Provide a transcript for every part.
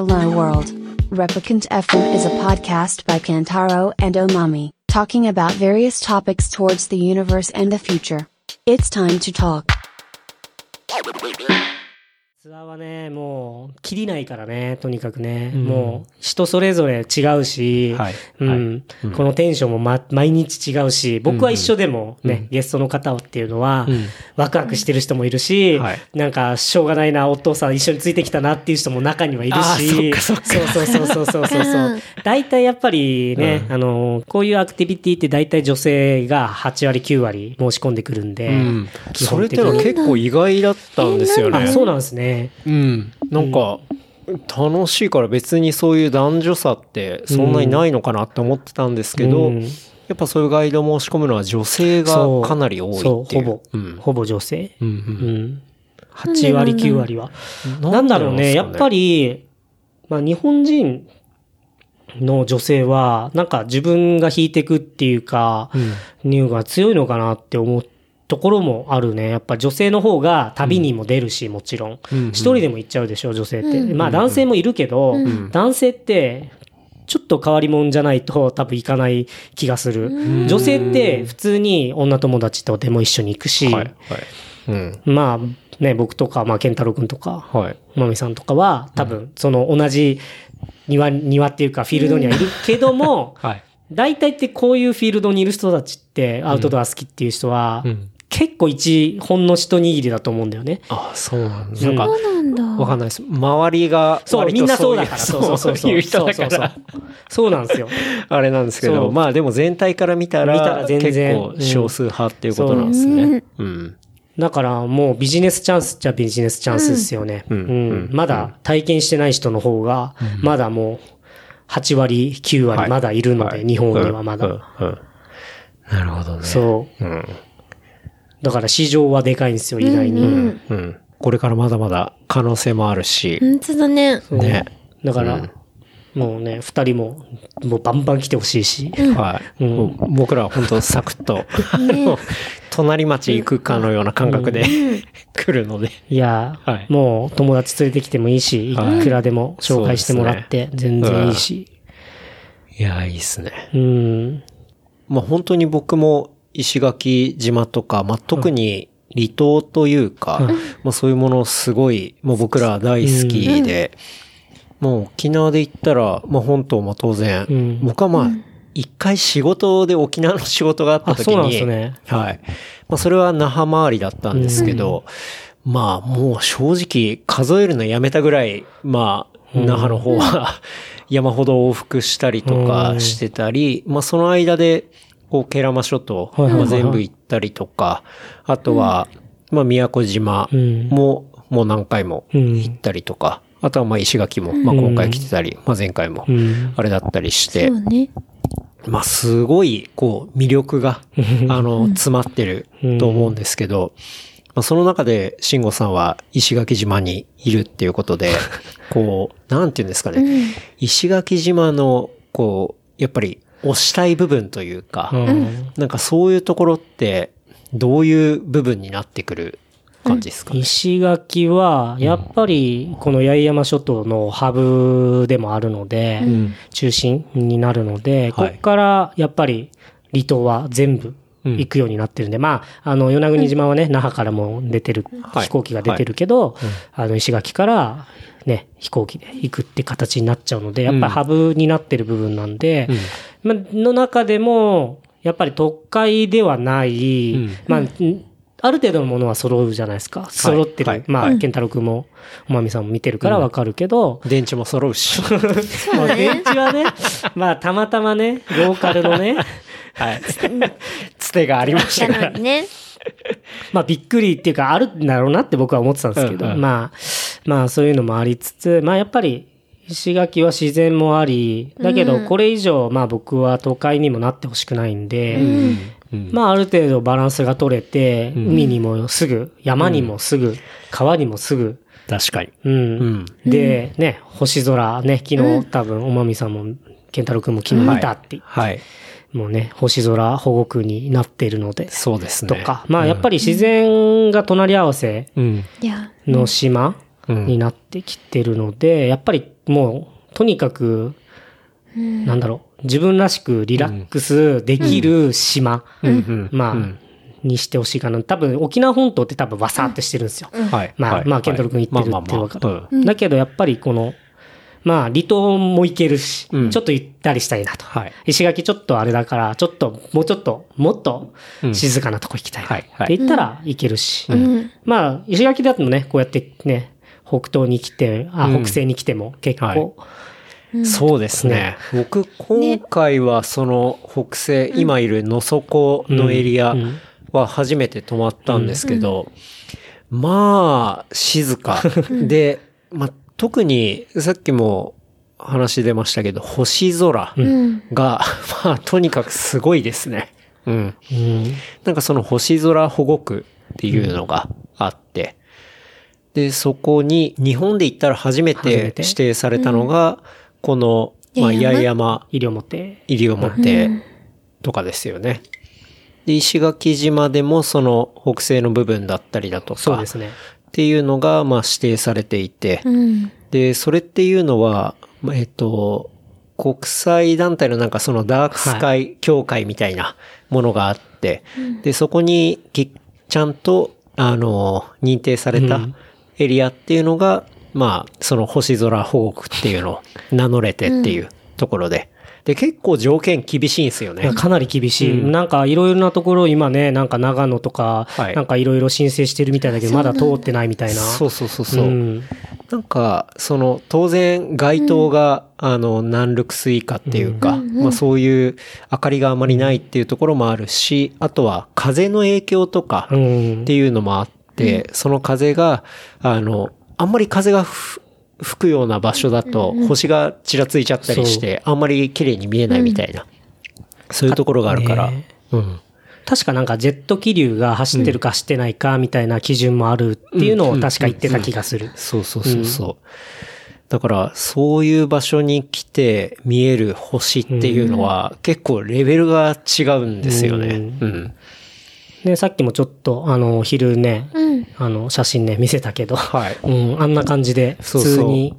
Hello World. Replicant FM is a podcast by Kantaro and Omami, talking about various topics towards the universe and the future. It's time to talk. ツアーはね、もう、切りないからね、とにかくね。もう、人それぞれ違うし、はい。うん、このテンションも、ま、毎日違うし、僕は一緒でもね、ゲストの方っていうのは、ワクワクしてる人もいるし、はい。なんか、しょうがないな、お父さん一緒についてきたなっていう人も中にはいるし、そっかそっか。そうそうそうそうそうそう。大体やっぱりね、あの、こういうアクティビティって大体女性が8割9割申し込んでくるんで、うん。基それってのは結構意外だったんですよね。あ、そうなんですね。うん。なんか、楽しいから別にそういう男女差ってそんなにないのかなって思ってたんですけど、うんやっぱそういうガイド申し込むのは女性がかなり多いっていう。そう、ほぼ、うん。ほぼ女性？うんう。うんん。8割、9割は？なんだろうね、やっぱり、り、まあ日本人の女性は、なんか自分が引いてくっていうか、乳が強いのかなって思うところもあるね。やっぱ女性の方が旅にも出るし、もちろん。うんうん一人でも行っちゃうでしょ、女性って。まあ男性もいるけど、男性って、ちょっと変わり者じゃないと多分行かない気がする。女性って普通に女友達とでも一緒に行くし、はい。はい。うん。まあね、僕とか、まあ、健太郎くんとか、はい。まみさんとかは、多分、その同じ庭、庭っていうかフィールドにはいるけども、はい。大体ってこういうフィールドにいる人たちって、アウトドア好きっていう人は、うん結構一、ほんの一握りだと思うんだよね。あ、そうなんだ。うんなんか。わかんないです。周りが、そう、みんなそうだいから。そうそうそう。そうそうそうら。そうそうなんですよ。あれなんですけど、まあでも全体から見たら、見たら全然結構少数派っていうことなんですね。うん。だからもうビジネスチャンスっちゃビジネスチャンスですよね。ううんん。まだ体験してない人の方が、まだもう8割、9割まだいるので、はい日本にはまだ。うんうんうんなるほどね。そう。うん。だから市場はでかいんですよ、意外に。うん。これからまだまだ可能性もあるし、本当だね。ね。だから、もうね、二人も、もうバンバン来てほしいし。はい。もう僕らは本当サクッと、あの 隣町行くかのような感覚で来るので。いや、はいもう友達連れてきてもいいし、いくらでも紹介してもらって、全然いいし。いや、いいっすね。うん。まあ本当に僕も石垣島とか、まあ特に離島というか、まあそういうものすごい、もう僕ら大好きで、もう沖縄で行ったら、まあ本島も当然、うん。僕はまあ、一回仕事で沖縄の仕事があった時あそうなんに、ですね。はい。まあそれは那覇周りだったんですけど、まあもう正直数えるのやめたぐらい、まあ、那覇の方は 山ほど往復したりとかしてたり、まあその間で、こう、ケラマ諸島、はいはいはい。まあ全部行ったりとか、あとは、まあ宮古島も、もう何回も行ったりとか、あとはまあ石垣も、まあ今回来てたり、まあ前回もん、あれだったりして。まあ、すごい、こう、魅力が、あの、詰まってると思うんですけど、まあ、その中で、慎吾さんは石垣島にいるっていうことで、こう、なんていうんですかね、石垣島の、こう、やっぱり、推したい部分というか、なんかそういうところって、どういう部分になってくる感じですかね？石垣は、やっぱり、この八重山諸島のハブでもあるので、中心になるので、こはい。こから、やっぱり、離島は全部行くようになってるんで、まあ、あの、与那国島はね、那覇からも出てる、はい。飛行機が出てるけど、あの、石垣から、ね、飛行機で行くって形になっちゃうので、やっぱりハブになってる部分なんで、まあ、の中でも、やっぱり特会ではない、まあ、んある程度のものは揃うじゃないですか。揃ってる。はいまあ、健太郎くんも、おまみさんも見てるからわかるけど、電池も揃うし。まあ、電池はね、まあ、たまたまね、ローカルのね、はい。つてがありましたからね。まあ、びっくりっていうか、あるんだろうなって僕は思ってたんですけど、うんうんまあ、まあ、そういうのもありつつ、まあ、やっぱり、石垣は自然もあり、だけど、これ以上、まあ僕は都会にもなってほしくないんで、まあある程度バランスが取れて、海にもすぐ、山にもすぐ、川にもすぐ、確かに。うん。で、ね、星空ね、昨日多分、おまみさんも、健太郎くんも昨日見たって、はい。もうね、星空保護区になっているので、そうですね。とか。まあやっぱり自然が隣り合わせうん。いや。の島うんになってきてるので、やっぱりもう、とにかく、なんだろう、自分らしくリラックスできる島、うん。まあ、うん。にしてほしいかな。多分、沖縄本島って多分わさーってしてるんですよ。はい。まあ、はい。まあ、ケントロ君言ってるまあってわかる。だけど、やっぱりこの、まあ、離島も行けるし、うん。ちょっと行ったりしたいなと。はい。石垣ちょっとあれだから、ちょっと、もうちょっと、もっと静かなとこ行きたいって言ったら行けるし。うん。まあ、石垣だとね、こうやってね、北東に来て、あ、うん北西に来ても結構、はいそうですね。僕、今回はその北西、今いる野底のエリアうんは初めて泊まったんですけど、まあ、静か。で、まあ、特にさっきも話出ましたけど、星空うん。が、まあ、とにかくすごいですね。うん。うんなんかその星空保護区っていうのがあって、で、そこに日本で言ったら初めてて？指定されたのが、この、まあ、八重山？八重山。医療持って、西表とかですよね。で、石垣島でもその北西の部分だったりだとか、そうですね。っていうのが、まあ、指定されていて、うん。で、それっていうのは、まあえっと、国際団体のなんかそのダークスカイ協会みたいなものがあって、で、そこにきちゃんと、あの、認定されたうんエリアっていうのが、まあ、その星空保護区っていうのを 名乗れてっていうところで。で、結構条件厳しいんですよね。かなり厳しい。うんなんかいろいろなところ今ね、なんか長野とか、はいなんかいろいろ申請してるみたいだけど、まだ通ってないみたいな。そうそうそうそう。んなんか、その、当然、街灯が、あの、南ルクス以下っていうか、まあそういう明かりがあまりないっていうところもあるし、あとは風の影響とかうっん。ていうのもあって、その風が、あの、あんまり風がふ吹くような場所だと、星がちらついちゃったりして、あんまり綺麗に見えないみたいな、そういうところがあるから、ねうん。確かなんかジェット気流が走ってるか走ってないかみたいな基準もあるっていうのを確か言ってた気がする。そうそうそうそう。だから、そういう場所に来て見える星っていうのは、結構レベルが違うんですよね。うん。で、さっきもちょっと、あの、昼ね、うん。あの、写真ね、見せたけど、はい。うん、あんな感じで、普そうそう。通に、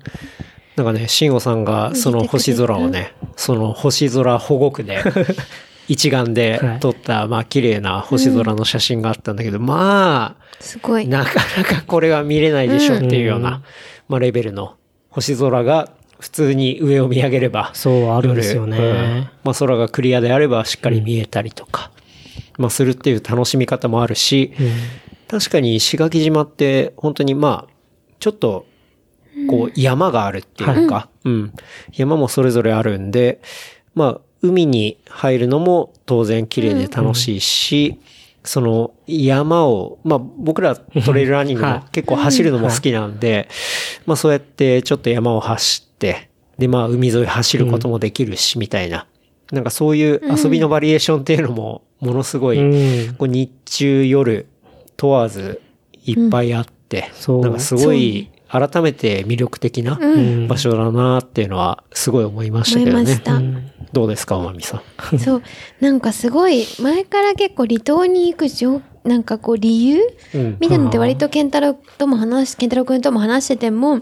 なんかね、慎吾さんがその星空をね、その星空保護区で、一眼で撮った、まあ綺麗な星空の写真があったんだけど、ますごい。あ、なかなかこれは見れないでしょっていうような、まあレベルの星空が普通に上を見上げれば、そう、あるんですようん。ね。まあ空がクリアであればしっかり見えたりとか、まあするっていう楽しみ方もあるし、確かに石垣島って本当にまあ、ちょっと、こう山があるっていうか、うん。山もそれぞれあるんで、まあ、海に入るのも当然綺麗で楽しいし、その山を、まあ僕らトレイルランニングはいも結構走るのも好きなんで、まあそうやってちょっと山を走って、でまあ海沿い走ることもできるし、みたいな。なんかそういう遊びのバリエーションっていうのもものすごい、うん。こう日中夜問わずいっぱいあって、そうなんかすごい改めて魅力的な場所だなっていうのはすごい思いましたけどね思いまし。た。どうですか、おまみさん？そう。なんかすごい、前から結構離島に行く上、なんかこう理由？うんみたいなのって割と健太郎とも話し、健太郎くんとも話してても、うん。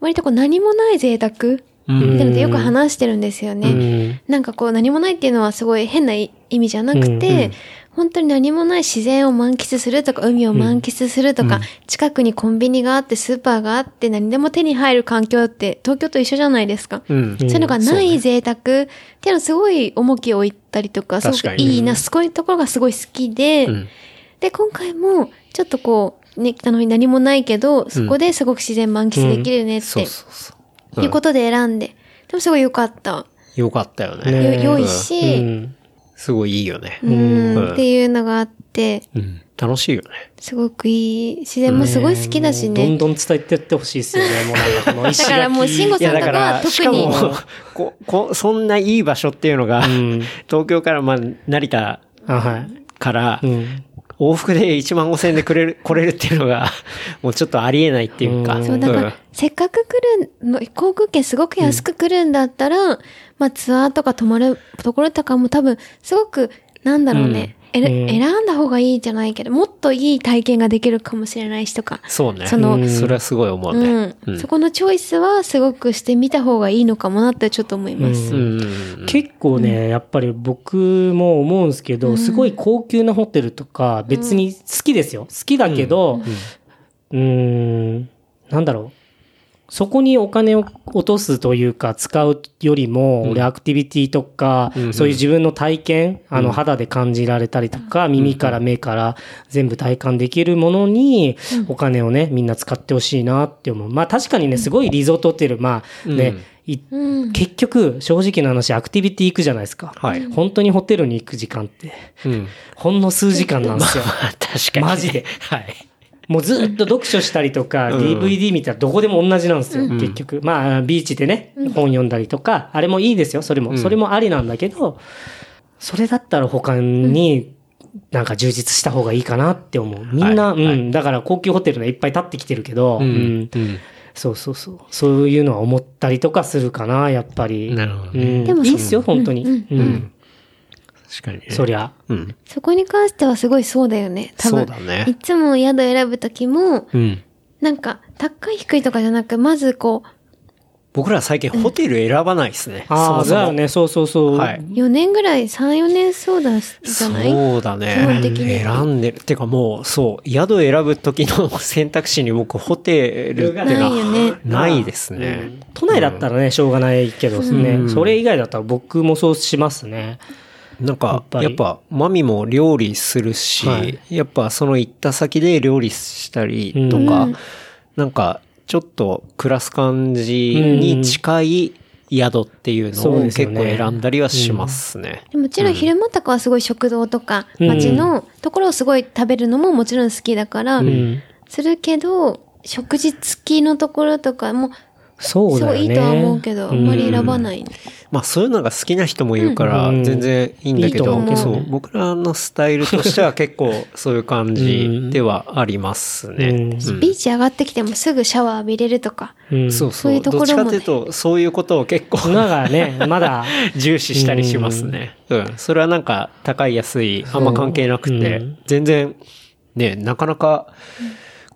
割とこう何もない贅沢みたいなのってよく話してるんですよね。うん。なんかこう何もないっていうのはすごい変な意味じゃなくて、本当に何もない自然を満喫するとか、海を満喫するとか、近くにコンビニがあって、スーパーがあって、何でも手に入る環境って東京と一緒じゃないですか。うん。そういうのがない贅沢。っていうのすごい重きを置いたりとか、すごくいいな、そういうところがすごい好きで、うん。で、今回も、ちょっとこう、ね、あの、何もないけど、そこですごく自然満喫できるねって、そうそうそう。いうことで選んで、でもすごい良かった。よかったよね。良いし、うんすごいいいよね。うん、うんっていうのがあって、うん。楽しいよね。すごくいい。自然もすごい好きだしどんね。どん伝えてってほしいですよね。もうなんかこの石垣。だからもう慎吾さんとかは特に こ、こ、そんないい場所っていうのが、うん東京から、まあ、成田。から、うん。往復で1万5千円でくれる、来れるっていうのが、もうちょっとありえないっていうか。うんそう、だから、せっかく来るの、航空券すごく安く来るんだったら、まあツアーとか泊まるところとかも多分、すごく、なんだろうね。えらうん選んだ方がいいじゃないけど、もっといい体験ができるかもしれないしとか。そうね。そのうんそれはすごい思ううね。ん、うんそこのチョイスはすごくしてみた方がいいのかもなってちょっと思います。うん結構ね、やっぱり僕も思うんですけど、すごい高級なホテルとか、別に好きですよ。好きだけど、うーん、なんだろう。そこにお金を落とすというか、使うよりも、俺アクティビティとか、うんそういう自分の体験、あの、肌で感じられたりとか、耳から目から全部体感できるものに、お金をね、みんな使ってほしいなって思う。まあ確かにね、すごいリゾートホテル、まあね。結局、正直な話、アクティビティ行くじゃないですか。はい本当にホテルに行く時間って、うん。ほんの数時間なんですよ。確かに。マジで。はい。もうずっと読書したりとか、うん。DVD 見たらどこでも同じなんですよ、結局。まあ、ビーチでね、本読んだりとか、あれもいいですよ、それも。ん。それもありなんだけど、それだったら他に、なんか充実した方がいいかなって思う。みんな、うん、だから高級ホテルね、いっぱい立ってきてるけど、ううん。ん。そうそうそう。そういうのは思ったりとかするかな、やっぱり。なるほどね。うん、でもいいっすよ、本当に。うん。うん確かにね。そりゃ。うん。そこに関してはすごいそうだよね。多分。そうだねいつも宿選ぶときも、うん。なんか、高い低いとかじゃなく、まずこ僕ら最近ホテル選ばないですね。ああ、そもそもだよね、そうそうそう。はい。う、4年ぐらい、3、4年そうだ、じゃない？そうだね。基本的に選んでる。てかもう、そう、宿選ぶ時の 選択肢に僕、ホテルってないのよねはないですね。都内だったらね、しょうがないけどね、うんそれ以外だったら僕もそうしますね。なんかやっ、ぱマミも料理するし、はい。やっぱその行った先で料理したりとか、うん。なんか、ちょっと暮らす感じに近い宿っていうのを結構選んだりはしますね。でもちろん昼間とかはすごい食堂とか、うん街のところをすごい食べるのももちろん好きだから、ん。するけど、食事付きのところとかも、そうだよね。すごいいいとは思うけど、あんまり選ばない。まあそういうのが好きな人もいるからうん全然いいんだけど、思うけどそう、僕らのスタイルとしては結構そういう感じではありますね。うんうんビーチ上がってきてもすぐシャワー浴びれるとか。うん。そうそそうう。どっちいうところもねかというと、そういうことを結構なんかね、まだ、重視したりしますね。うん。それはなんか高い安い、あんま関係なくて、うん全然、ね、なかなか、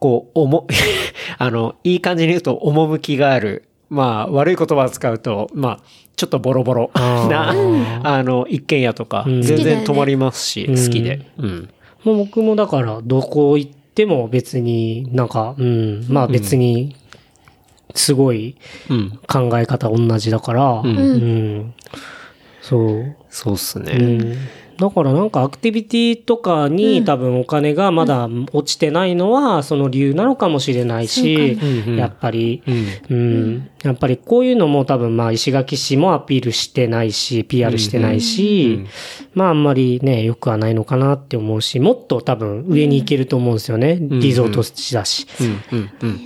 こう、おも、あの、いい感じに言うと、趣がある。まあ、悪い言葉を使うと、まあ、ちょっとボロボロな、あの、一軒家とか、うん全然泊まりますし、うん好きで。うん。もう僕もだから、どこ行っても別になんか、うん、まあ別に、すごいうん。考え方同じだから、うんん。そう。そうっすね。うんだからなんかアクティビティとかに多分お金がまだ落ちてないのはその理由なのかもしれないしやっぱり、うん。うん、やっぱりこういうのも多分まあ石垣市もアピールしてないし、PR してないし、まああんまりね、良くはないのかなって思うし、もっと多分上に行けると思うんですよね。リゾート地だし。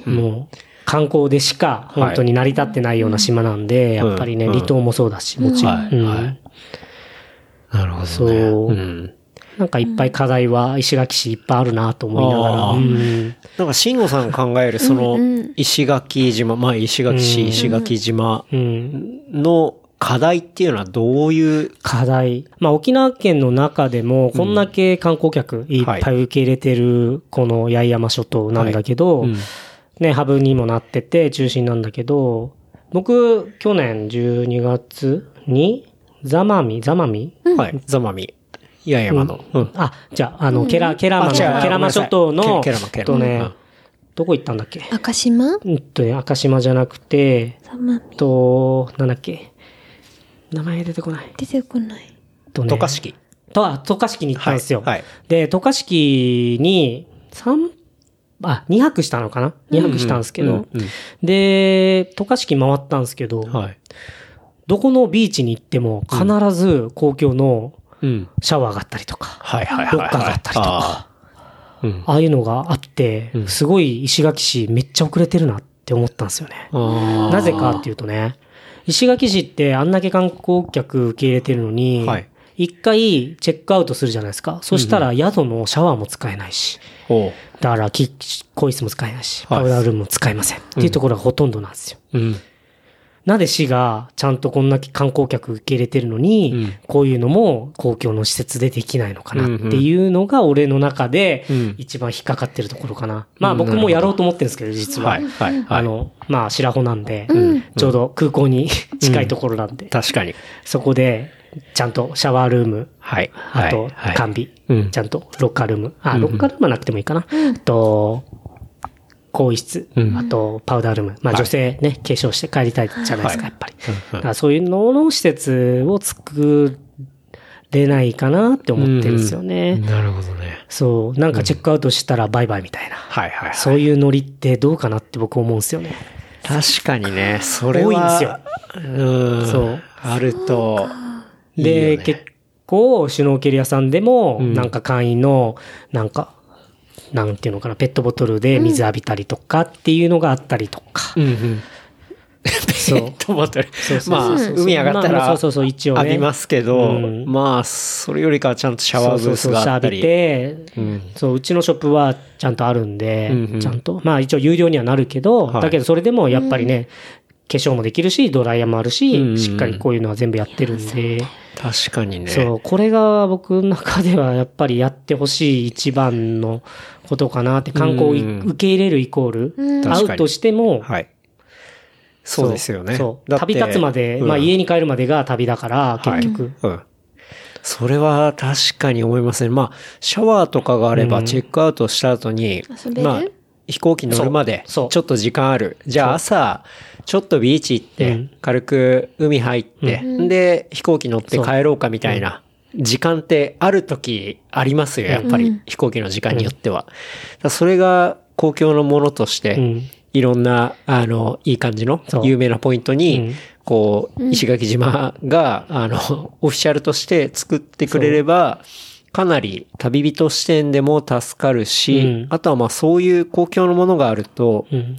もう観光でしか本当に成り立ってないような島なんで、やっぱりね、うん。離島もそうだし、もちろん。はいはいなるほどね。そう。うん。なんかいっぱい課題は石垣市いっぱいあるなと思いながら。うん。なんか、慎吾さん考える、そのうんうん、石垣島、まあ、石垣うん。市、石垣島うん。の課題っていうのはどういう、課題。まあ沖縄県の中でも、こんだけ観光客いっぱい受け入れてる、この八重山諸島なんだけど、うん。ね、ハブにもなってて中心なんだけど、僕、去年12月に、ザマミ、ザマミ、はい、ザマミ、八重山の。うん。あ、じゃあ、あの、ケラ、ケラマの、ケラマ諸島の、ケラマケラマえっとねうん、どこ行ったんだっけ？赤島？うんとね、赤島じゃなくて、サマミと、なんだっけ？名前出てこない。出てこない。とね渡嘉敷。と、あ、渡嘉敷に行ったんですよ。はいはい。で、渡嘉敷に、三あ、2泊したのかな ?2 泊したんですけど、うんうん。で、渡嘉敷回ったんですけど、はい。どこのビーチに行っても必ず公共のうん。シャワーがあったりとか。ロッカーがあったりとか、あ。ああいうのがあって、うんすごい石垣市めっちゃ遅れてるなって思ったんですよね。なぜかっていうとね、石垣市ってあんだけ観光客受け入れてるのに、はい一回チェックアウトするじゃないですか。そしたら宿のシャワーも使えないし、だからキッチン、更衣室も使えないし、はいパウダールームも使えません。っていうところがほとんどなんですよ。うん。なんで市がちゃんとこんな観光客受け入れてるのに、うんこういうのも公共の施設でできないのかなっていうのが俺の中でうん一番引っかかってるところかな。まあ僕もやろうと思ってるんですけど、実は。はい、はい、はい。あの、まあ白穂なんで、うんちょうど空港に近いところなんで、確かに。そこでちゃんとシャワールーム、はい。あとはいはい完備、うんちゃんとロッカールーム、あ、うんロッカールームはなくてもいいかな。あと、更衣室、うんあとパウダールーム。まあはい女性ね、化粧して帰りたいじゃないですか、はいやっぱり。そういうのの施設を作れないかなって思ってるんですよね。なるほどね。そう、なんかチェックアウトしたらバイバイみたいな。はいはい、はい。そういうノリってどうかなって僕思うんですよね。確かにね、それは。多いんですよ。うん。そう。あると。いいで、結構、シュノーケル屋さんでも、うんなんか会員の、なんか、なんていうのかな、ペットボトルで水浴びたりとかっていうのがあったりとか。うんうん。トボトル。そうそうまあ、海上がったまあら、そうそうそう一応ね。浴びますけど、うん。まあ、それよりかはちゃんとシャワーブースがあったそうそうそうり。シャワー浴びて、うん。そう、うちのショップはちゃんとあるんで、うんうん。ちゃんと。まあ一応有料にはなるけど、はい。だけどそれでもやっぱりね、化粧もできるし、ドライヤーもあるし、うんうんうんしっかりこういうのは全部やってるんで、確かにね。そう、これが僕の中ではやっぱりやってほしい一番のことかなって、観光をいうん受け入れるイコール、うん会うとしても、はい。そうですよね。旅立つまで、うんまあ家に帰るまでが旅だから、はい結局。うん。それは確かに思いますね。まあ、シャワーとかがあれば、うんチェックアウトした後に、遊べる？まあ、飛行機乗るまで、ちょっと時間ある。じゃあ朝、ちょっとビーチ行って、うん。軽く海入って、で、飛行機乗って帰ろうかみたいな。時間ってある時ありますよ、やっぱり。飛行機の時間によっては。それが公共のものとして、うん。いろんな、あの、いい感じの有名なポイントに、うん。こう、石垣島が、あの、オフィシャルとして作ってくれれば、かなり旅人視点でも助かるし、うん。あとはまあそういう公共のものがあると、うん。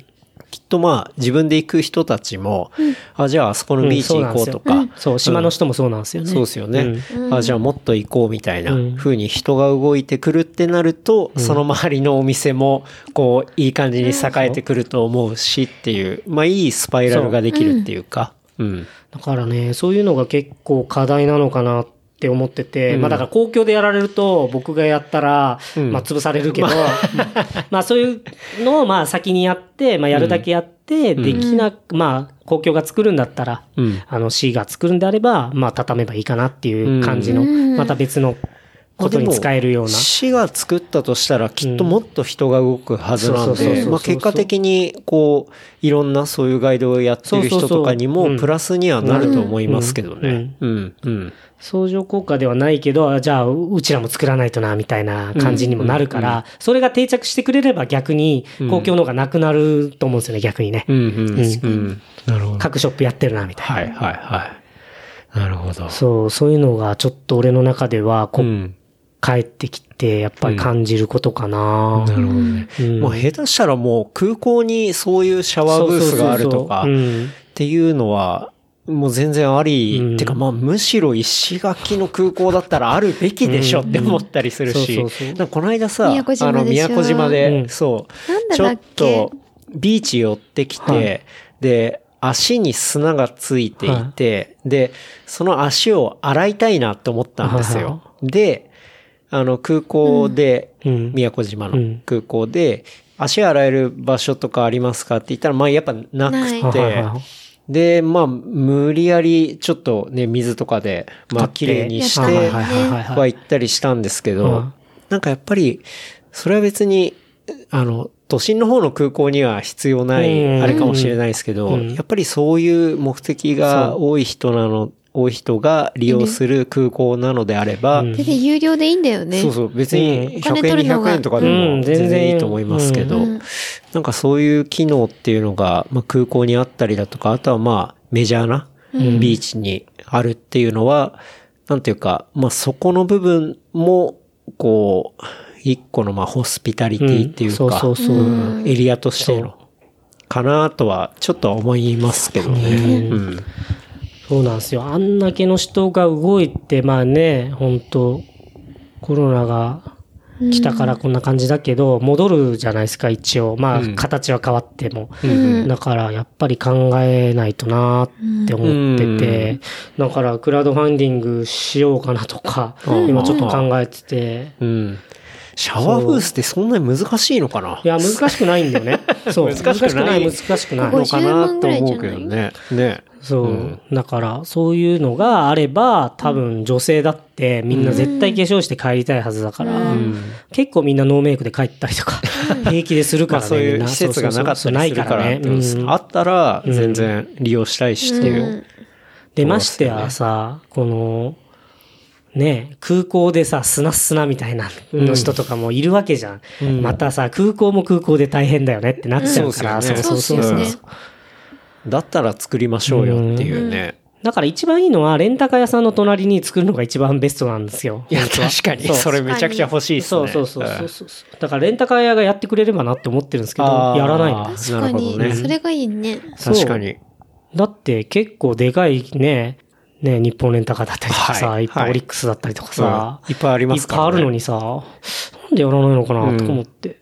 きっとまあ自分で行く人たちも、あ、じゃああそこのビーチ行こうとか、そう、島の人もそうなんですよね。そうですよね。あ、じゃあもっと行こうみたいなうん。風に人が動いてくるってなると、その周りのお店も、こう、いい感じに栄えてくると思うしっていう、まあいいスパイラルができるっていうか、う。ん。だからね、そういうのが結構課題なのかなって思ってて、うん。まあだから公共でやられると僕がやったら、うん。まあ潰されるけど、まあそういうのをまあ先にやって、まあやるだけやって、できなく、まあ公共が作るんだったら、うん。あの C が作るんであれば、まあ畳めばいいかなっていう感じの、うん。また別のことに使えるような。市が作ったとしたらきっともっと人が動くはずなんで、まあ結果的にこう、いろんなそういうガイドをやってる人とかにもプラスにはなると思いますけどね。うん、うん。相乗効果ではないけど、じゃあ、うちらも作らないとな、みたいな感じにもなるから、それが定着してくれれば逆に、公共の方がなくなると思うんですよね、逆にね。うん、うん、うん。なるほど。各ショップやってるな、みたいな。はい、はい、はい。なるほど。そう、そういうのがちょっと俺の中では、こう、うん。帰ってきて、やっぱり感じることかな。なるほどね。うん。もう下手したらもう空港にそういうシャワーブースがあるとかっていうのは、もう全然あり、うん。てかまあむしろ石垣の空港だったらあるべきでしょって思ったりするし、この間さ、あの宮古島で、うん。そう、ちょっとビーチ寄ってきて、はい。で、足に砂がついていて、で、その足を洗いたいなって思ったんですはいよ。で、あの空港で、うん。宮古島のうん。空港で、足洗える場所とかありますかって言ったら、まあやっぱなくて。で、まあ無理やりちょっとね、水とかで、まあ綺麗にしてては行ったりしたんですけうどん、なんかやっぱり、それは別に、あの、都心の方の空港には必要なうん。い、あれかもしれないですけど、うん。やっぱりそういう目的が多い人なの、多い人が利用する空港なのであれば、うん。全然有料でいいんだよね。そうそう、別にうん。100お金円、取るのが。200円とかでうもん全然。いいと思いますけど、うん。なんかそういう機能っていうのが、まあ、空港にあったりだとか、あとはまあメジャーなビーチにあるっていうのは、なんていうか、まあそこの部分も、こう、一個のまあホスピタリティっていうか、うん。そうそうそう。うん。エリアとしての、かなとはちょっと思いますけどね。うん。そうなんですよ。あんだけの人が動いて、まあね、本当コロナが来たからこんな感じだけど、戻るじゃないですか、一応。まあ、うん形は変わっても。うんだから、やっぱり考えないとなって思ってて、だから、クラウドファンディングしようかなとか、うん今ちょっと考えてて、うん。シャワーブースってそんなに難しいのかな？いや、難しくないんだよね。そう。難しくない難しくない。のかなと思うけ50ど万ね。ね。そう、うんだから、そういうのがあれば、多分女性だってみんな絶対化粧して帰りたいはずだから、うん。結構みんなノーメイクで帰ったりとか、平気でするまからそういう施設がなかったりするからないからね。うんあったら全然利用したいしっていう。で、ましてやさ、この、ね、空港でさ、砂砂みたいなの人とかもいるわけじゃん。うんまたさ、空港も空港で大変だよねってなっちゃうから、うんそうそうそうそうねだったら作りましょうよっていうね。だから一番いいのは、レンタカー屋さんの隣に作るのが一番ベストなんですよ。いや、確かに。それめちゃくちゃ欲しいっすね。そうそうそうそうそう。だからレンタカー屋がやってくれればなって思ってるんですけど、やらないの。な確かに、るほどねそれがいいね。確かに。だって結構でかいね、ね、日本レンタカーだったりとかさ、はい。いっぱいオリックスだったりとかさ、うん。いっぱいありますからね。いっぱいあるのにさ、なんでやらないのかなとか思って。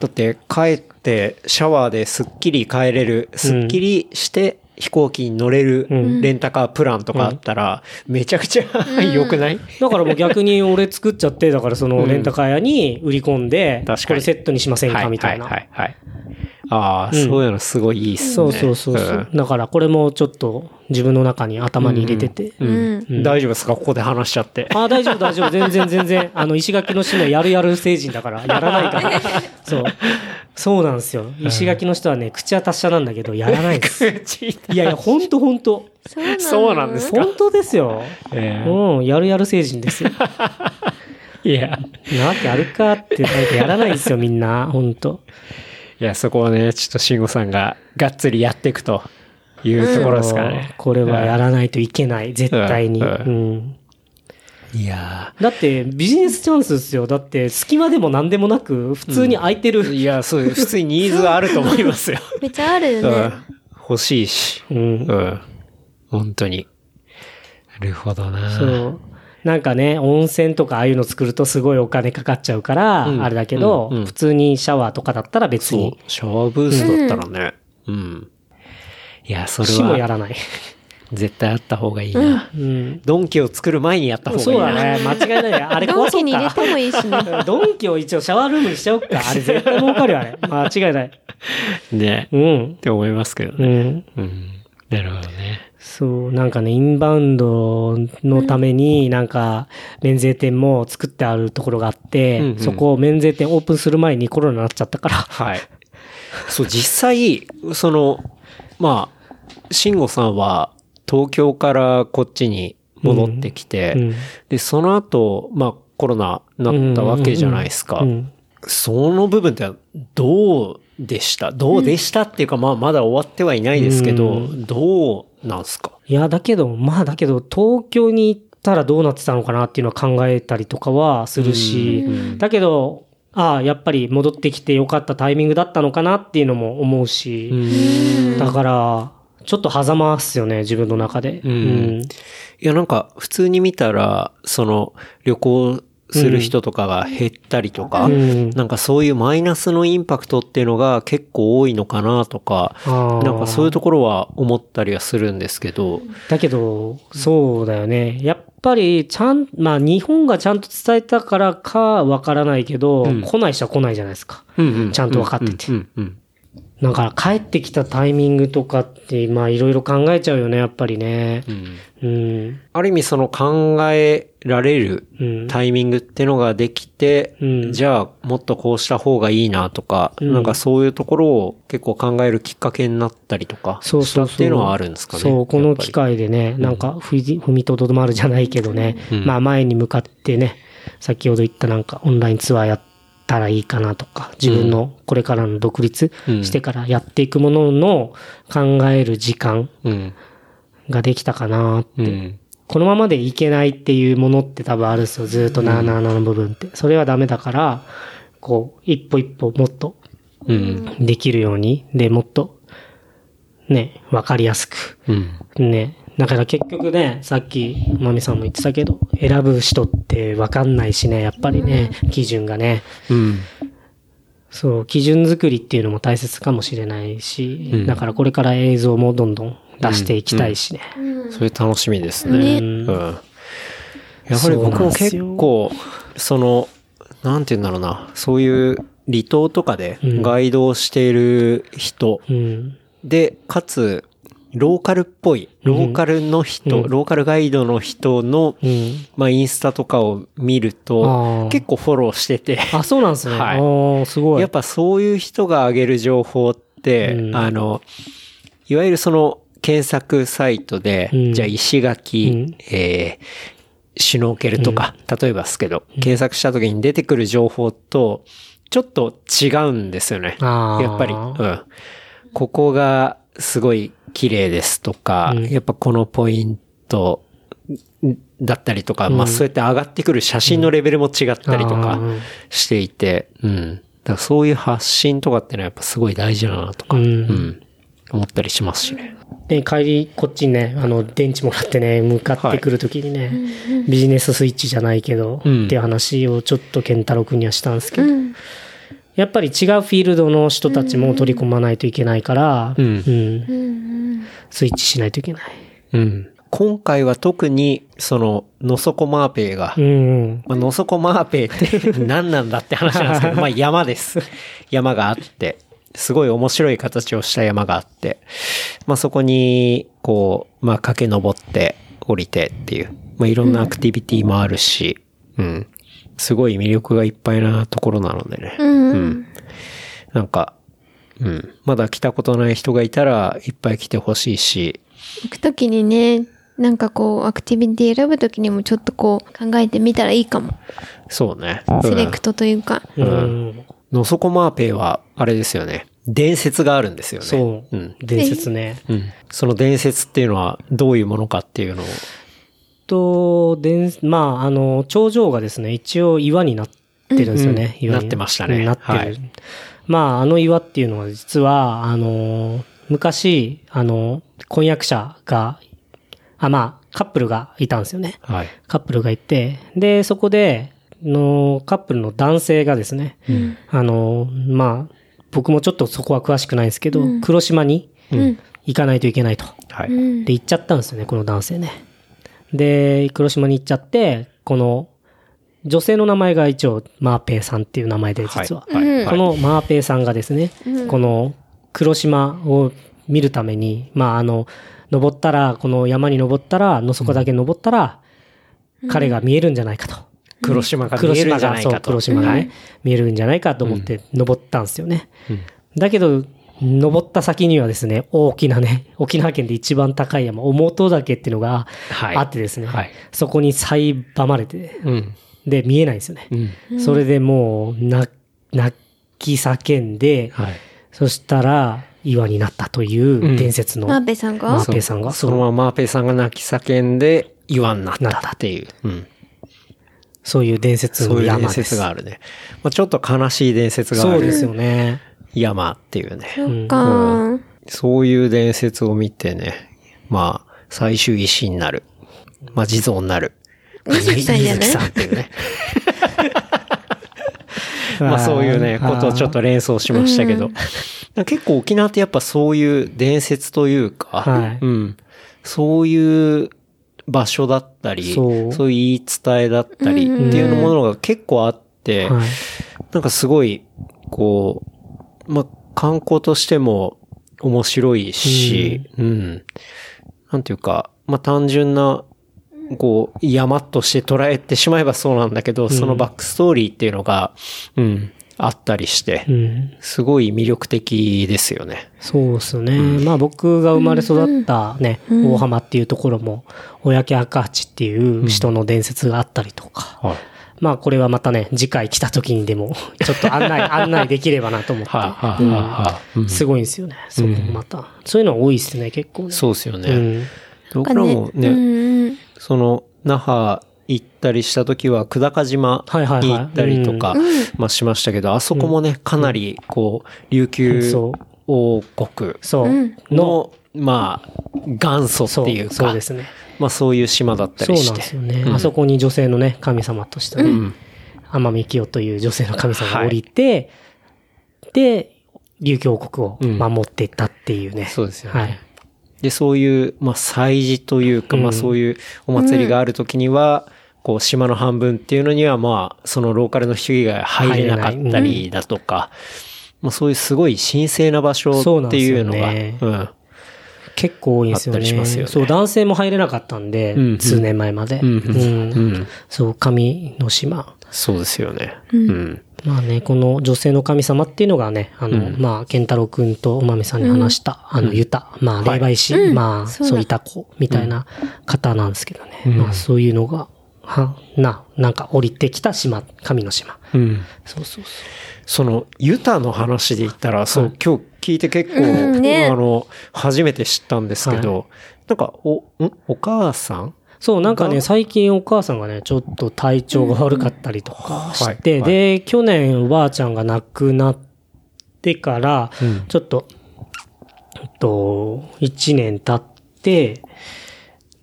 だって帰ってシャワーですっきり帰れる、すっきりして飛行機に乗れるん。レンタカープランとかあったら、めちゃくちゃ良くない？だからもう逆に俺作っちゃって、だからそのレンタカー屋に売り込んで、確かに。これセットにしませんかみたいな。はいはい。はい。はい。ああ、うんそういうのすごいいいっすね。そうそうそうそう。だからこれもちょっと自分の中に頭に入れてて。うん。うん。うん大丈夫ですか？ここで話しちゃって。ああ、大丈夫、大丈夫。全然、全然。あの、石垣の人はやるやる成人だから、やらないから。そう。そうなんですよ。石垣の人はね、口は達者なんだけど、やらないんです。いやいや、ほんとほんと。そうなんですか？本当ですよ。えうん、やるやる成人ですよ。えいや。なわけあるかって、なんかやらないんですよ、みんな。ほんと。いや、そこはね、ちょっと慎吾さんががっつりやっていくというところですからね。これはやらないといけない、絶対に。ううんん。いやだって、ビジネスチャンスですよ。だって、隙間でも何でもなく、普通に空いてる。ーいや、そう、普通にニーズはあると思いますよ。めっちゃあるようんね。欲しいし。うんうん。本当に。なるほどな。そう。なんかね、温泉とかああいうの作るとすごいお金かかっちゃうから、うんあれだけど、うんうん普通にシャワーとかだったら別そうに、。シャワーブースだったらね。うん。いや、それは死もやらない。絶対あった方がいいな。うん。ドンキを作る前にやった方がいいそうな。だね。間違いない。あれ ドン壊そうキに入れてか。もいいしね。ドンキを一応シャワールームにしちゃおうか。あれ絶対儲かるよ、あれ。間違いない。ね。っうん。て思いますけどね。うん。うん。なるほどね。そう、なんかね、インバウンドのために、なんか、免税店も作ってあるところがあって、うんうん。そこを免税店オープンする前にコロナになっちゃったから、はい。そう、実際、その、まあ、慎吾さんは東京からこっちに戻ってきて、うん。で、その後、まあ、コロナになったわけじゃないですか。うんその部分ってどうでした？どうでしたっていうか、まあ、まだ終わってはいないですけど、うどうなんすか？いや、だけど、まあだけど、東京に行ったらどうなってたのかなっていうのは考えたりとかはするし、だけど、ああ、やっぱり戻ってきてよかったタイミングだったのかなっていうのも思うし、だから、ちょっと狭間っすよね、自分の中で。うん。いや、なんか、普通に見たら、その、旅行する人とかが減ったりとか、うん。なんかそういうマイナスのインパクトっていうのが結構多いのかなとか、なんかそういうところは思ったりはするんですけど、だけど、そうだよね。やっぱり、ちゃん、まあ日本がちゃんと伝えたからかわからないけど、ん。来ない人は来ないじゃないですか。ちゃんと分かってて。うんうんうんだから帰ってきたタイミングとかって、まあいろいろ考えちゃうよね、やっぱりね。うんうん。ある意味その考えられるうん。タイミングってのができて、うんじゃあもっとこうした方がいいなとか、うんなんかそういうところを結構考えるきっかけになったりとか、そうそうっていうのはあるんですかね。そう、このやっぱり機会でね、なんか踏み踏みとどまるじゃないけどね、まあ前に向かってね、先ほど言ったなんかオンラインツアーやったらいいかなとか、自分のこれからの独立してからやっていくものの考える時間うん。ができたかなって。うん。このままでいけないっていうものって多分あるんですよ。ずっとなーなーなーの部分って。それはダメだから、こう、一歩一歩もっとうん。できるように、で、もっと、ね、わかりやすく、うん。ね。だから結局ね、さっき、まみさんも言ってたけど、選ぶ人ってわかんないしね、やっぱりね、基準がね。うん。そう、基準作りっていうのも大切かもしれないし、うんだからこれから映像もどんどん出していきたいしね。それ楽しみですね。ねうん。やっぱり僕も結構、その、なんて言うんだろうな、そういう離島とかでうんガイドをしている人うん。で、かつ、ローカルっぽい、ローカルの人、うん。ローカルガイドの人の、うん。まあ、インスタとかを見るあとー、結構フォローしてて、あ、そうなんですね。はい。すごい。やっぱそういう人が上げる情報って、うん。あの、いわゆるその検索サイトで、うん。じゃあ石垣、うん。えー、シュノーケルとか、例えばですけど、検索した時に出てくる情報と、ちょっと違うんですよね。やっぱり、うん。ここがすごい綺麗ですとか、うん。やっぱこのポイントだったりとか、うん。まあそうやって上がってくる写真のレベルも違ったりとかうんしていて、うん。だからそういう発信とかってのはやっぱすごい大事だなとか、うん。うん。思ったりしますしね。で、帰り、こっちにね、あの、電池もらってね、向かってくるときにね、ビジネススイッチじゃないけど、うん。っていう話をちょっと健太郎くんにはしたんですけど、うん。やっぱり違うフィールドの人たちも取り込まないといけないから、うんうんうん。スイッチしないといけない。うん。今回は特に、その、のそこマーペイが、うんうん。まあ、のそこマーペイって何なんだって話なんですけど、まあ山です。山があって、すごい面白い形をした山があって、まあそこに、こう、まあ駆け上って降りてっていう、まあいろんなアクティビティもあるし、うん。すごい魅力がいっぱいなところなのでね。うん。なんか、うん。まだ来たことない人がいたら、いっぱい来てほしいし、行くときにね、なんかこう、アクティビティ選ぶときにもちょっとこう、考えてみたらいいかも。そうね。セレクトというか。うん。のそこマーペイは、あれですよね。伝説があるんですよね。そう。うん。伝説ね。うん。その伝説っていうのはどういうものかっていうのを。と、伝、まあ、あの、頂上がですね、一応岩になってるんですよね。岩になってましたねうんなってる。はいまあ、あの岩っていうのは実は、あの、昔、あの、婚約者が、あ、まあ、カップルがいたんですよね。はい。カップルがいて、で、そこで、の、カップルの男性がですね、あの、まあ、僕もちょっとそこは詳しくないんですけど、黒島にうん。行かないといけないと。はい。うん。で、行っちゃったんですよね、この男性ね。で、黒島に行っちゃって、この、女性の名前が一応、マーペイさんっていう名前で、実は。はい。はい。このマーペイさんがですね、この黒島を見るために、まあ、あの、登ったら、この山に登ったら、の底だけ登ったら、彼が見えるんじゃないかと。黒島が見黒えるん島が、そう、じゃないかと。黒島がね、はい見えるんじゃないかと思って登ったんですよね。うんだけど、登った先にはですね、大きなね、沖縄県で一番高い山、表岳っていうのがはいあってですね、はいそこに苛まれて、うん。で、見えないんですよね。うん。それでもう、な、泣き叫んで、はい。そしたら、岩になったという伝説の、マーペさんマがーペイさんが、そのままマーペイさんが泣き叫んで岩になったっていう。うん。そういう伝説そういう伝の山です。説があるね。まあちょっと悲しい伝説があるそうですよね。山っていうね。そっか。そういう伝説を見てね、まあ、最終石になる。まあ、地蔵になる。水木さんじゃない？水木さんっていうね。まあ、そういうね、ことをちょっと連想しましたけど。結構沖縄ってやっぱそういう伝説というか、はいうん。そういう場所だったり、そうそういう言い伝えだったりっていうものが結構あって、はい。なんかすごい、こう、まあ、観光としても面白いし、うん。なんていうか、まあ、単純な、こう、山として捉えてしまえばそうなんだけど、そのバックストーリーっていうのが、うん、あったりして、うん。すごい魅力的ですよね。そうですね。まあ僕が生まれ育ったね、大浜っていうところも、小焼赤八っていう人の伝説があったりとか。はい。まあこれはまたね、次回来た時にでも、ちょっと案内、案内できればなと思って。すごいんですよね。そこもまた。そういうの多いですね、結構ね。そうですよね。うん。僕らもね、うん。その、那覇行ったりした時は、久高島に行ったりとか、まあしましたけど、あそこもね、かなり、こう、琉球そ王国そう。の、まあ、元祖そうっていうか、そうですね。まあそういう島だったそうりして。なんですよね。うんあそこに女性のね、神様としてね、うん。天海清という女性の神様が降りて、で、琉球王国を守っていったっていうね。そうですよね。はい。で、そういう、まあ、祭事というか、うんまあ、そういうお祭りがあるときには、こう、島の半分っていうのには、まあ、そのローカルの人以外入れなかったりだとか、まあ、そういうすごい神聖な場所っていうのが、ねうん。結構多いんですよね。よね。そう、男性も入れなかったんで、うん数年前まで。うんうんうん。そう、神の島。そうですよね。うん。まあね、この女性の神様っていうのがね、あの、まあ、健太郎くんとおまめさんに話した、あの、ユタ、まあ、霊媒師、うん。まあ、そういた子みたいな方なんですけどね。うん。まあ、そういうのが、は、な、なんか降りてきた島、神の島。うん。そうそうそその、ユタの話で言ったら、そう、今日聞いて結構、うんね。あの、初めて知ったんですけど、なんか、お、ん？お母さん？う。そう、なんかね、が最近お母さんがね、ちょっと体調が悪かったりとかして、はい。はい。で、去年おばあちゃんが亡くなってから、うん。ちょっと、えっと、1年経って、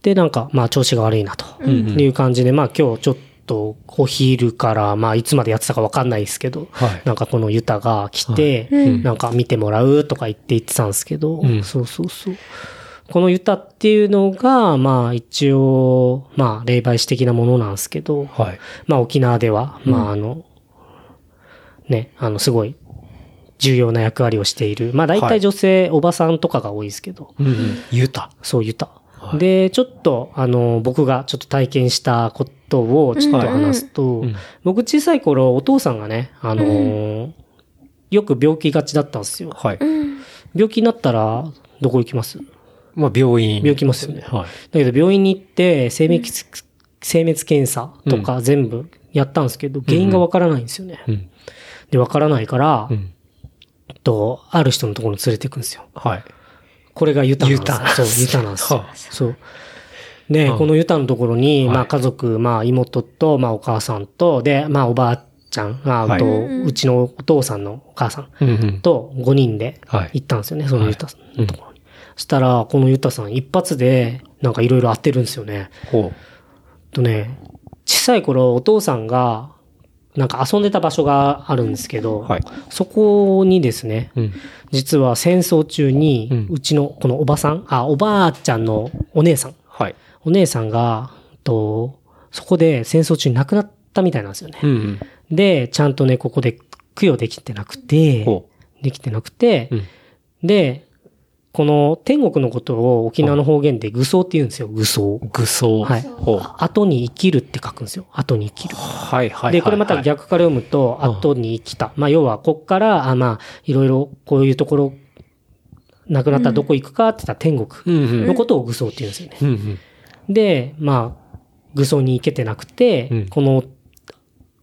で、なんか、まあ、調子が悪いなと、いう感じで、まあ、今日ちょっと、お昼から、まあ、いつまでやってたかわかんないですけど、はいなんかこのユタが来て、うんなんか見てもらうとか言って言ってたんですけど、んそうそうそう。このユタっていうのが、まあ一応、まあ霊媒師的なものなんですけど、はい。まあ沖縄では、まああの、ね、あのすごい重要な役割をしている。まあ大体女性、おばさんとかが多いですけど、うんうん。ユタ。そうユタ。で、ちょっと、あの、僕がちょっと体験したことをちょっと話すと、ん僕小さい頃お父さんがね、あのーよく病気がちだったんですよ。はい。病気になったら、どこ行きます？まあ、病院。病気ますよねはい。だけど病院に行って、精密、精密検査とか全部やったんですけど、原因がわからないんですよね。うん。で、わからないから、うん。と、ある人のところに連れて行くんですよ。はい。これがユタなんですそう、ユタなんですよはあ。そう。で、うんこのユタのところに、はいまあ家族、まあ妹と、まあお母さんと、で、まあおばあちゃん、ああと、はうちのお父さんのお母さんうんうん。と5人ではい行ったんですよね、そのユタのところに。そしたら、このユタさん一発で、なんかいろいろ当てるんですよね。ほとね、小さい頃お父さんが、なんか遊んでた場所があるんですけど、はいそこにですね、う。うん。実は戦争中にうちのこのおばさん、あ、おばあちゃんのお姉さん、はい。お姉さんが、と、そこで戦争中に亡くなったみたいなんですよね。うんうん。で、ちゃんとね、ここで供養できてなくて、ほできてなくて、うんで、この天国のことを沖縄の方言で愚僧って言うんですよ、愚僧う。。愚僧。はい。後に生きるって書くんですよ。後に生きる。はいはいはい。で、これまた逆から読むと、うん後に生きた。まあ、要は、こっから、あまあ、いろいろ、こういうところ、亡くなったらどこ行くかって言ったら天国。のことを愚僧って言うんですよね。で、まあ、愚僧に行けてなくて、うんこの、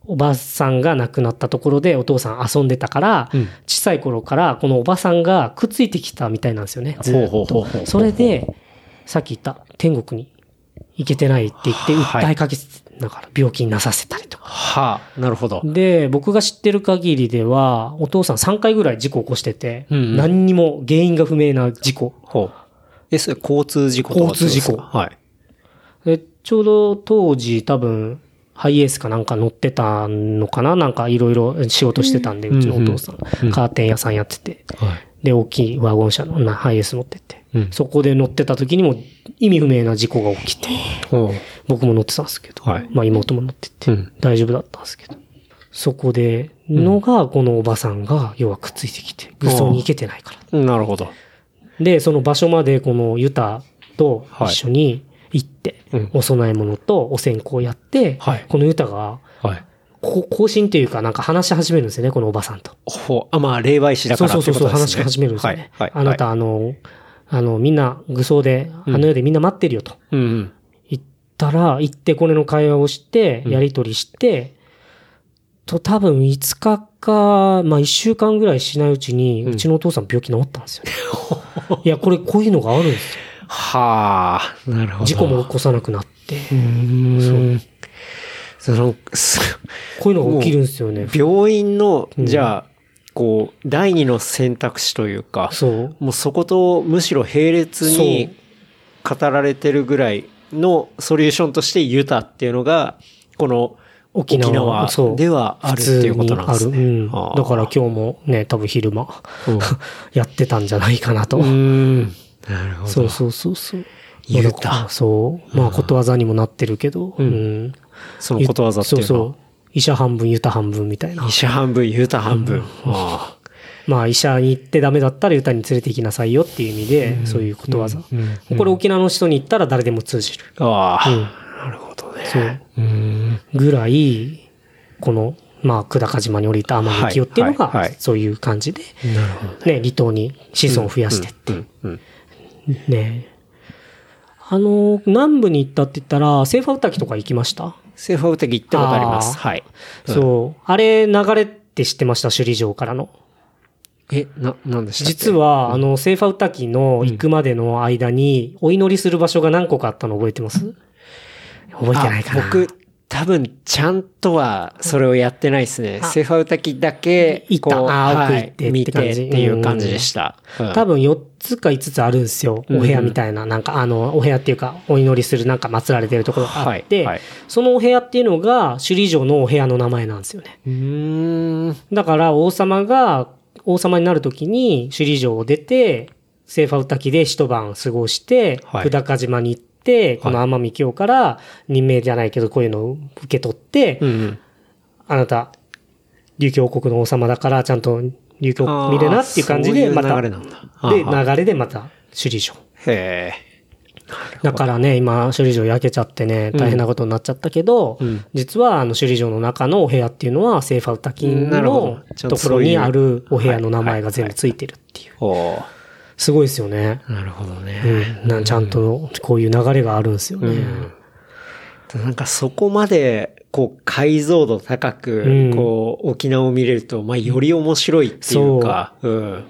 おばさんが亡くなったところでお父さん遊んでたから、うん小さい頃からこのおばさんがくっついてきたみたいなんですよね。ずっと。それで、さっき言った天国に行けてないって言ってはい訴えかけて、だから病気になさせたりとか。はあ、なるほど。で、僕が知ってる限りでは、お父さん3回ぐらい事故を起こしてて、うんうん何にも原因が不明な事故。ほう。え、それ交通事故とか交通事はい。でちょうど当時多分、ハイエースかなんか乗ってたのかな？なんかいろいろ仕事してたんで、うちのお父さん。うんカーテン屋さんやってて。はい。で、大きいワゴン車のなハイエース乗ってて。うんそこで乗ってた時にも意味不明な事故が起きて。僕も乗ってたんですけど、はいまあ妹も乗ってて、うん大丈夫だったんですけど。そこで、のが、このおばさんが、要はくっついてきて、愚装に行けてないから。なるほど。で、その場所までこのユタと一緒に行って、うんお供え物とお線香をやって、はいこのユタが、はい。こ更新っていうかなんか話し始めるんですよね、このおばさんと。ほう。あ、まあ、霊媒師だからそうそうそう話し始めるんですよね。はい。はい。あなた、あの、あの、みんな愚装で、あの世でみんな待ってるよと。うんうん。言ったら、行ってこれの会話をして、やりとりして、と、多分5日か、まあ1週間ぐらいしないうちに、うちのお父さん病気治ったんですよね。いや、これこういうのがあるんですよ。はあ、なるほど。事故も起こさなくなって。うーん。その、すこういうのが起きるんですよね。病院の、うんじゃあ、こう、第二の選択肢というか、そう。もうそことむしろ並列に語られてるぐらい、のソリューションとしてユタっていうのが、この沖沖縄ではあるっていうことなんですね。うん。だから今日もね、多分昼間、やってたんじゃないかなと。うーん。なるほど。そうそうそうそう。ユタだからそう。まあ、ことわざにもなってるけど、うん。そのことわざっていうのは。そうそう。医者半分、ユタ半分みたいな医。者半分、ユタ半分。あまあ、医者に行ってダメだったらユタに連れて行きなさいよっていう意味で、そういうことわざ。これ沖縄の人に言ったら誰でも通じる。あ。あなるほどね。そう。うん。ぐらい、この、まあ、久高島に降りた奄美清っていうのがそういう感じで。ね、離島に子孫を増やしてって。ねあの、南部に行ったって言ったら、セーファウタキとか行きました？セーフアウト行ったことあります。はい。そう。あれ、流れって知ってました？首里城からの。え、な、なんでした実は、あの、セーファウタキの行くまでの間に、お祈りする場所が何個かあったの覚えてます？覚えてないかな。あ僕、多分、ちゃんとは、それをやってないですね。セーフアウト機だけ、行ったこうあーはい奥行って見てっていう感じでした。うん多分4つか5つあるんですよ。お部屋みたいな、なんかあの、お部屋っていうか、お祈りするなんか祀られてるところがあって、はいはいそのお部屋っていうのが首里城のお部屋の名前なんですよね。うーん。だから王様が、王様になるときに首里城を出て、セーファウタキで一晩過ごして、はい久高島に行って、この奄美京から任命じゃないけどこういうのを受け取って、うんうん。あなた、琉球王国の王様だからちゃんと琉球を見るなっていう感じで、また、そういう流れなんだ。で、流れでまた首里城。へえ。だからね、今、首里城焼けちゃってね、大変なことになっちゃったけど、うん。実は、あの、首里城の中のお部屋っていうのは、セーファウタキンのとところにあるお部屋の名はい前が全部ついてるっていう。すごいですよね。なるほどね。うん。なんちゃんと、こういう流れがあるんですよね。なんかそこまで、こう、解像度高く、うんこう、沖縄を見れると、まあ、より面白いっていうか、うん。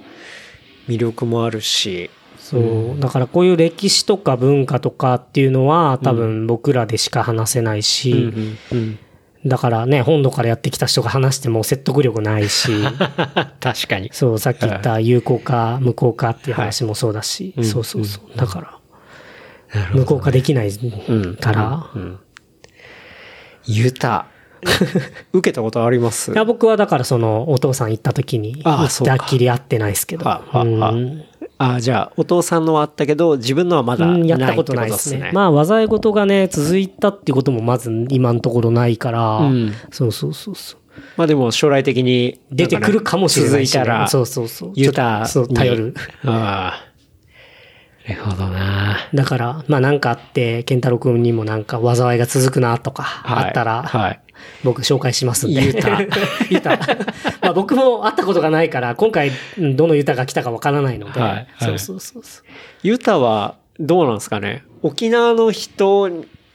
魅力もあるし、そう。だからこういう歴史とか文化とかっていうのは、多分僕らでしか話せないし、うんうん。だからね、本土からやってきた人が話しても説得力ないし、確かに。そう、さっき言った有効化、無効化っていう話もそうだし、い。そうそうそう。だから、なるほど無効化できないから、ユタ。受けたことあります？いや僕はだからそのお父さん行った時に行そうか。ったっきり会ってないですけど、あああうんあ、じゃあ、お父さんのはあったけど、自分のはまだうんやったことないですね。まあ、災い事がね、続いたっていうこともまず今のところないから、うんそうそうそうそう。まあでも将来的に、出てくるかもしれないし、ね、続いたら、そうそうそう。ユタにそう、頼る。ああ。なるほどな。だから、まあなんかあって、健太郎くんにもなんか災いが続くなとかはいあったら、はい。僕紹介しますんで。ユタ。ユタ。まあ僕も会ったことがないから、今回うんどのユタが来たかわからないので、はいはいそうそうそうそう。ユタはどうなんですかね？沖縄の人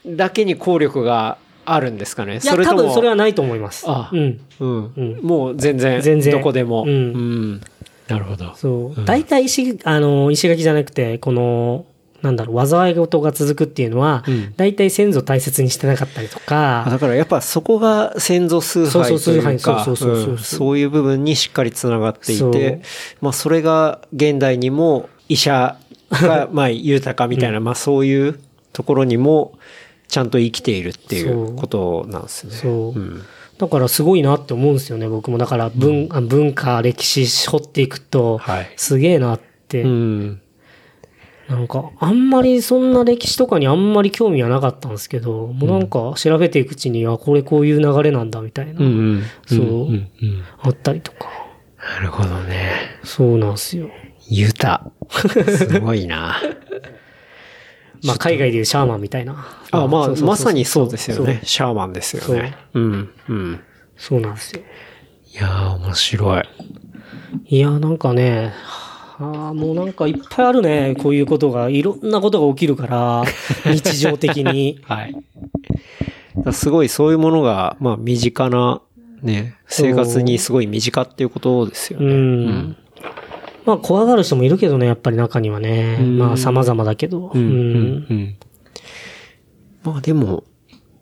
だけに効力があるんですかね？いや。多分それはないと思います。あうん。うん。うんもう全然、全然どこでも。うんんなるほど。そう。大体石、あの、石垣じゃなくて、この、なんだろう、災い事が続くっていうのは、うん。大体先祖大切にしてなかったりとあか、だからやっぱそこが先祖崇拝というか、そうそうそうそううんそういう部分にしっかりつながっていて、まあそれが現代にも医者が まあ豊かみたいな、まあそういうところにもちゃんと生きているっていうことなんですね。そう。うん。だからすごいなって思うんですよね、僕も。だから文、あ文化、歴史掘っていくとはい、すげえなって、うん。なんか、あんまりそんな歴史とかにあんまり興味はなかったんですけど、もうなんか調べていくうちに、あ、これこういう流れなんだみたいな、うんうん。そう、あったりとか。なるほどね。そうなんですよ。ユタ。すごいな。まあ、海外でいうシャーマンみたいな。あ、まあ、まさにそうですよね。シャーマンですよね。うん。うん。そうなんですよ。いやー、面白い。いや、なんかね、ああ、もうなんかいっぱいあるね。こういうことが、いろんなことが起きるから、日常的に。はい。すごいそういうものが、まあ身近な、ね、生活にすごい身近っていうことですようね。ん。まあ、怖がる人もいるけどね、やっぱり中にはね。うんまあ、様々だけど。うん。うん。うん。まあでも、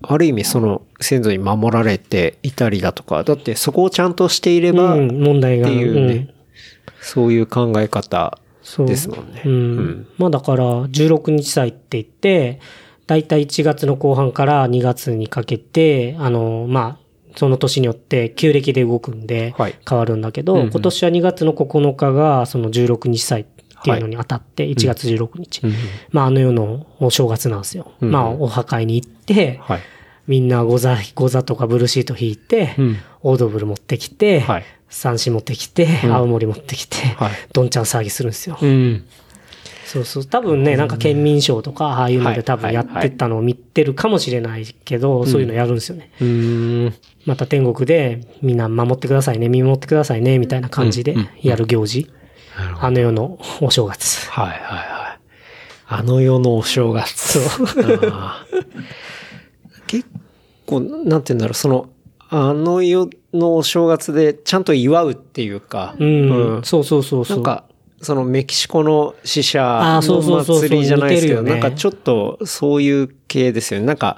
ある意味その先祖に守られていたりだとか、だってそこをちゃんとしていれば、うん、問題が。っていうねんそういう考え方そう。ですもんね。うん。まあだから、16日祭って言って、だいたい1月の後半から2月にかけて、あの、まあ、その年によって旧暦で動くんではい、変わるんだけど、うんうん今年は2月の9日がその16日祭っていうのに当たって、1月16日。うんまあ、あの世のお正月なんですよ。うんまあ、お墓に行って、はい。みんなゴザ、ゴザとかブルーシート引いて、うんオードブル持ってきて、はい三子持ってきて、うん青森持ってきて、はいどんちゃん騒ぎするんですよ。うん。そうそう。多分ね、なんか県民賞とか、ああいうのはいで多分やってったのを見てるかもしれないけど、そういうのやるんですよね。また天国でみんな守ってくださいね、見守ってくださいね、みたいな感じでやる行事。あの世のお正月。はいはいはい。あの世のお正月。そう。結構、なんて言うんだろう、その、あの世のお正月でちゃんと祝うっていうか、うん。うんそうそうそうそう。なんか、そのメキシコの死者あーそうその祭りじゃないですけど、なんかちょっとそういう系ですよね。なんか、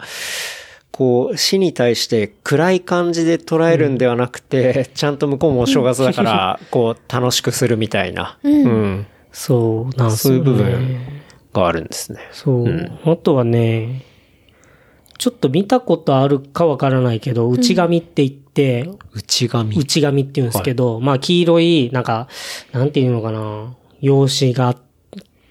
こう、死に対して暗い感じで捉えるんではなくて、ちゃんと向こうもお正月だから、こう、楽しくするみたいな、うんそうなんですそういう。部分があるんですね。そう。うんあとはね、ちょっと見たことあるかわからないけど、内紙って言って、内紙。内紙って言うんですけど、まあ黄色い、なんか、なんていうのかな、用紙が、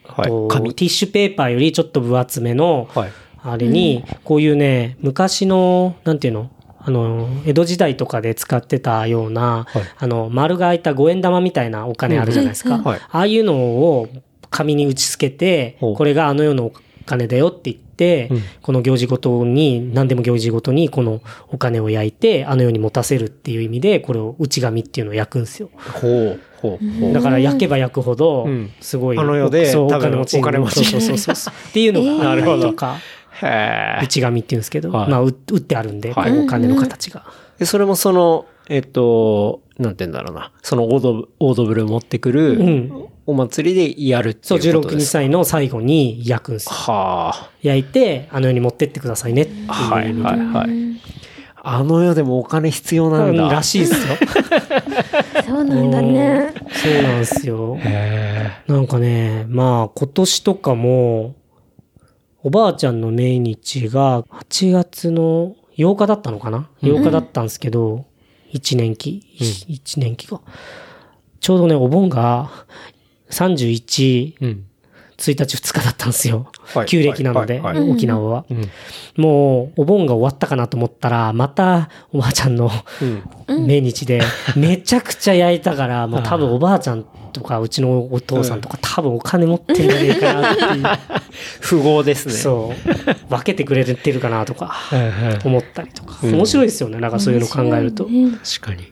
はい。こう紙。ティッシュペーパーよりちょっと分厚めの、はい。あれに、こういうね、昔の、なんていうの？あの、江戸時代とかで使ってたような、はいあの、丸が開いた五円玉みたいなお金あるじゃないですか。うんはいああいうのを紙に打ち付けて、これがあの世のお金だよって言って、うんこの行事ごとに、何でも行事ごとにこのお金を焼いて、あの世に持たせるっていう意味で、これを内紙っていうのを焼くんですよ。ほう、ほう、ほう。だから焼けば焼くほどうん、すごい、あの世でそうお金持ちにお金持ちそうそうそうそう。っていうのが あるとか、へー内紙って言うんですけど、はいまあ、う打ってあるんで、はいお金の形が。で、それもその、えっと、なんて言うんだろうな。そのオードオードブル持ってくる、んお祭りでやるってそう、16日いうことです。祭の最後に焼くんですよ。は焼いて、あの世に持ってってくださいねっていうあ。はい、はい、はい。あの世でもお金必要なんだ。らしいっすよ。そうなんだね。そうなんですよ。へなんかね、まあ今年とかも、おばあちゃんの命日が8月の8日だったのかな ?8 日だったんですけど、1年期、1年期が。ちょうどね、お盆が31、ーうん。1日2日だったんですよ。はい旧暦なので、はいはい沖縄は。うん。もう、お盆が終わったかなと思ったら、また、おばあちゃんのうん。命日で、めちゃくちゃ焼いたから、もう多分おばあちゃんとか、うちのお父さんとか、多分お金持ってんじゃねえかなっていう。富豪ですね。そう。分けてくれてるかなとか、はいはい思ったりとか。うん面白いですよね。なんかそういうの考えると。確かに。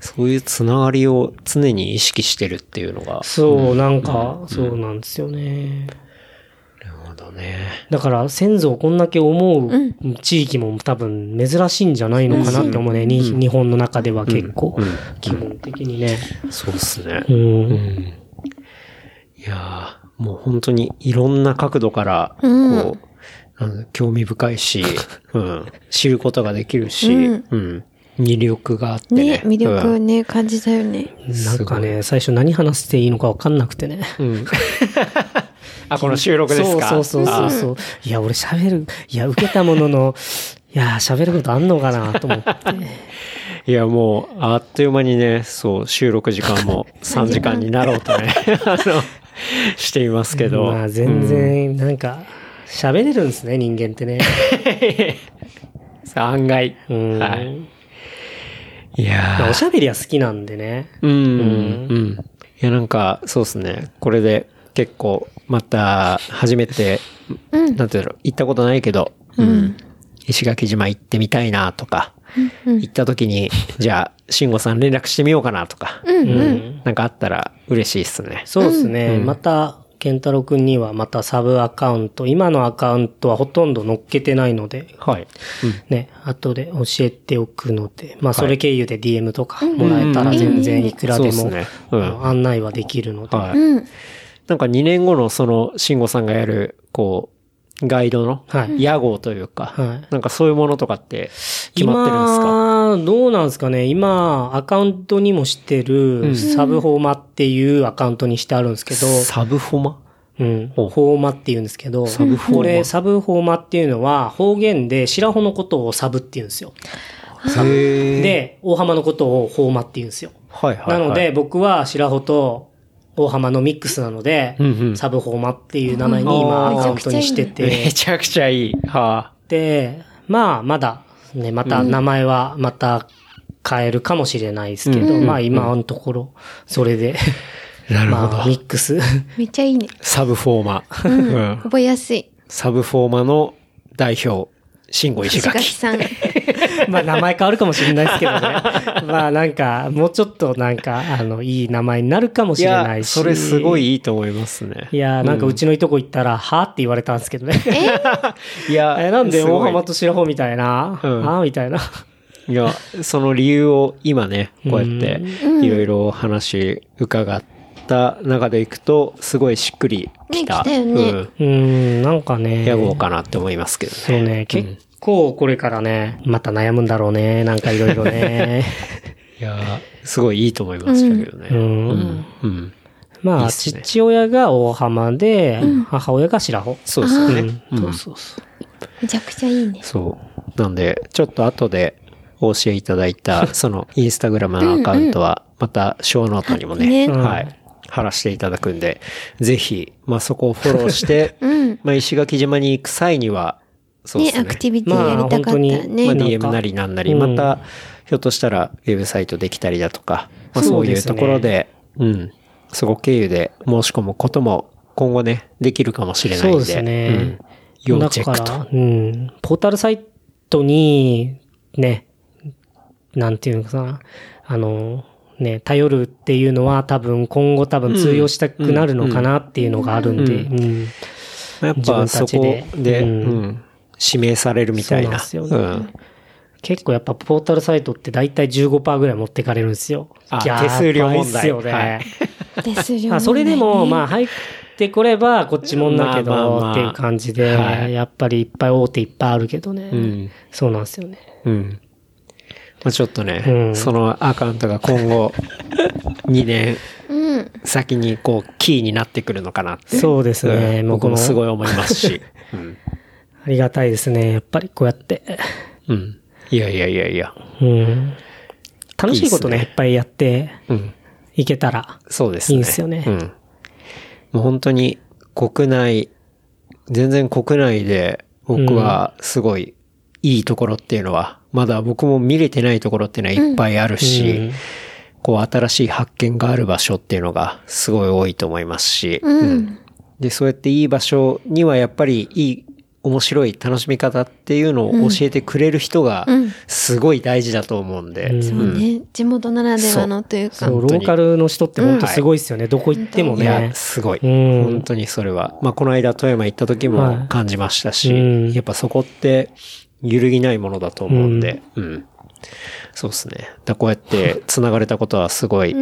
そういうつながりを常に意識してるっていうのが。そう、なんか、そうなんですよね。なるほどね。だから先祖をこんだけ思う地域も多分珍しいんじゃないのかなって思うね。に日本の中では結構基本的にね。そうっすね。いやーもう本当にいろんな角度から、こう興味深いし、うん、知ることができるし、うんうん、魅力があってね。ね、魅力をね、感じたよね。なんかね、最初何話していいのか分かんなくてね。うん。う んあ、この収録ですか？そうそうそうそう。いや、俺喋る、いや、受けたものの、いや、喋ることあんのかなと思って。いや、もう、あっという間にね、そう、収録時間も3時間になろうとね、あの、していますけど。まあ、全然、なんか、喋れるんですね、人間ってね。うん。案外。うん。はい。いやおしゃべりは好きなんでね。うん、うん。いや、なんか、そうですね。これで結構、また、初めて、なんていうんだろう、行ったことないけど、うん。石垣島行ってみたいなとか、行った時に、じゃあ、慎吾さん連絡してみようかなとか、うん。なんかあったら嬉しいっすね。そうですね。また、健太郎くんにはまたサブアカウント、今のアカウントはほとんど載っけてないので、はい。ね、後で教えておくので、まあそれ経由で DM とかもらえたら全然いくらでも案内はできるので、はい。うん。なんか2年後のその、慎吾さんがやる、こう、ガイドのはい、屋号というか、はい。なんかそういうものとかって決まってるんですか？今、どうなんですかね。今、アカウントにもしてる、サブホーマっていうアカウントにしてあるんですけど、サブフォマ？うん。ほうホーマって言うんですけど、これ、サブホーマっていうのは、方言で白穂のことをサブって言うんですよ。で、大浜のことをホーマって言うんですよ。はいはい、はい。なので、、僕は白穂と大浜のミックスなので、うんうんサブホーマっていう名前に今うんアカウントにしてめて、ちゃくちゃいい。はで、まあ、まだ、ね、また名前はまた変えるかもしれないですけど、うんまあ今のところ、それで、あ。なるほど。まあ、ミックス。めっちゃいいね。サブフォーマ。うん覚えやすい。サブフォーマの代表、慎吾石石垣垣。さん。まあ名前変わるかもしれないですけどね。まあなんか、もうちょっとなんか、あの、いい名前になるかもいしれなや、いし。それすごいいいと思いますね。いや、なんかうちのいとこ行ったら、はって言われたんですけどね。いや、え、なんで大浜と白穂みたいな、うんあみたいな。いや、その理由を今ね、こうやっていろいろお話伺った中でいくと、すごいしっくりきた。ね来たよねうん。うーん、なんかね。屋号かなって思いますけどね。そうね、結構これからね、また悩むんだろうね。なんかいろいろね。いや、すごいいいと思いましたけどね。ううん。ん。うん。まあ、ね父親が大浜で、母親が白穂。そうですよね。うんうんそうそうそう。めちゃくちゃいいね。そう。なんで、ちょっと後でお教えいただいた、そのインスタグラムのアカウントは、またショーノートにもね、ねはい、貼らせていただくんで、ぜひ、まあそこをフォローして、うん。まあ石垣島に行く際には、そうですね、ね。アクティビティやりたかったらまあ本ま DM なりなんなり、うん。また、ひょっとしたらウェブサイトできたりだとか、まあそういうところで、うん、そこ経由で申し込むことも今後ね、できるかもしれないんで、そうですね。うん、要チェックと。だから。うん。ポータルサイトに、ね、なんていうのかな、あの、ね、頼るっていうのは多分今後多分通用したくなるのかなっていうのがあるんで、うんうんやっ自分ぱそこたちで指名されるみたいな。そうなんですよねうん結構やっぱポータルサイトって大体15%ぐらい持ってかれるんですよ。あ手数料問題っすよね。はいですよ、ね。あそれでも、まあ入ってこればこっちもんだけまあまあまあどっていう感じで、はいやっぱりいっぱい大手いっぱいあるけどね。うん。そうなんですよね。うん。まあちょっとね、うんそのアカウントが今後、2年うん。先にこう、キーになってくるのかなって。そうですねうこの僕もすごい思いますし。うん。ありがたいですね。やっぱりこうやって。うん。いやいやいやいや。うん。楽しいことね、いいいっすねっぱいやってうん。いけたら。そうですね。いいんすよねうん。もう本当に国内、全然国内で僕はすごいいいところっていうのは、まだ僕も見れてないところっていうのはいっぱいあるし、うんこう新しい発見がある場所っていうのがすごい多いと思いますし、うん。で、そうやっていい場所にはやっぱりいい、面白い楽しみ方っていうのを教えてくれる人がうんすごい大事だと思うんで、うんそうね。地元ならではのというか。そう、ローカルの人って本当すごいですよね。どこ行ってもいやね、。すごい。うん本当にそれは。まあ、この間富山行った時はいも感じましたし、うんやっぱそこって揺るぎないものだと思うんで、うん。そうですね。だこうやって 繋がれたことはすごい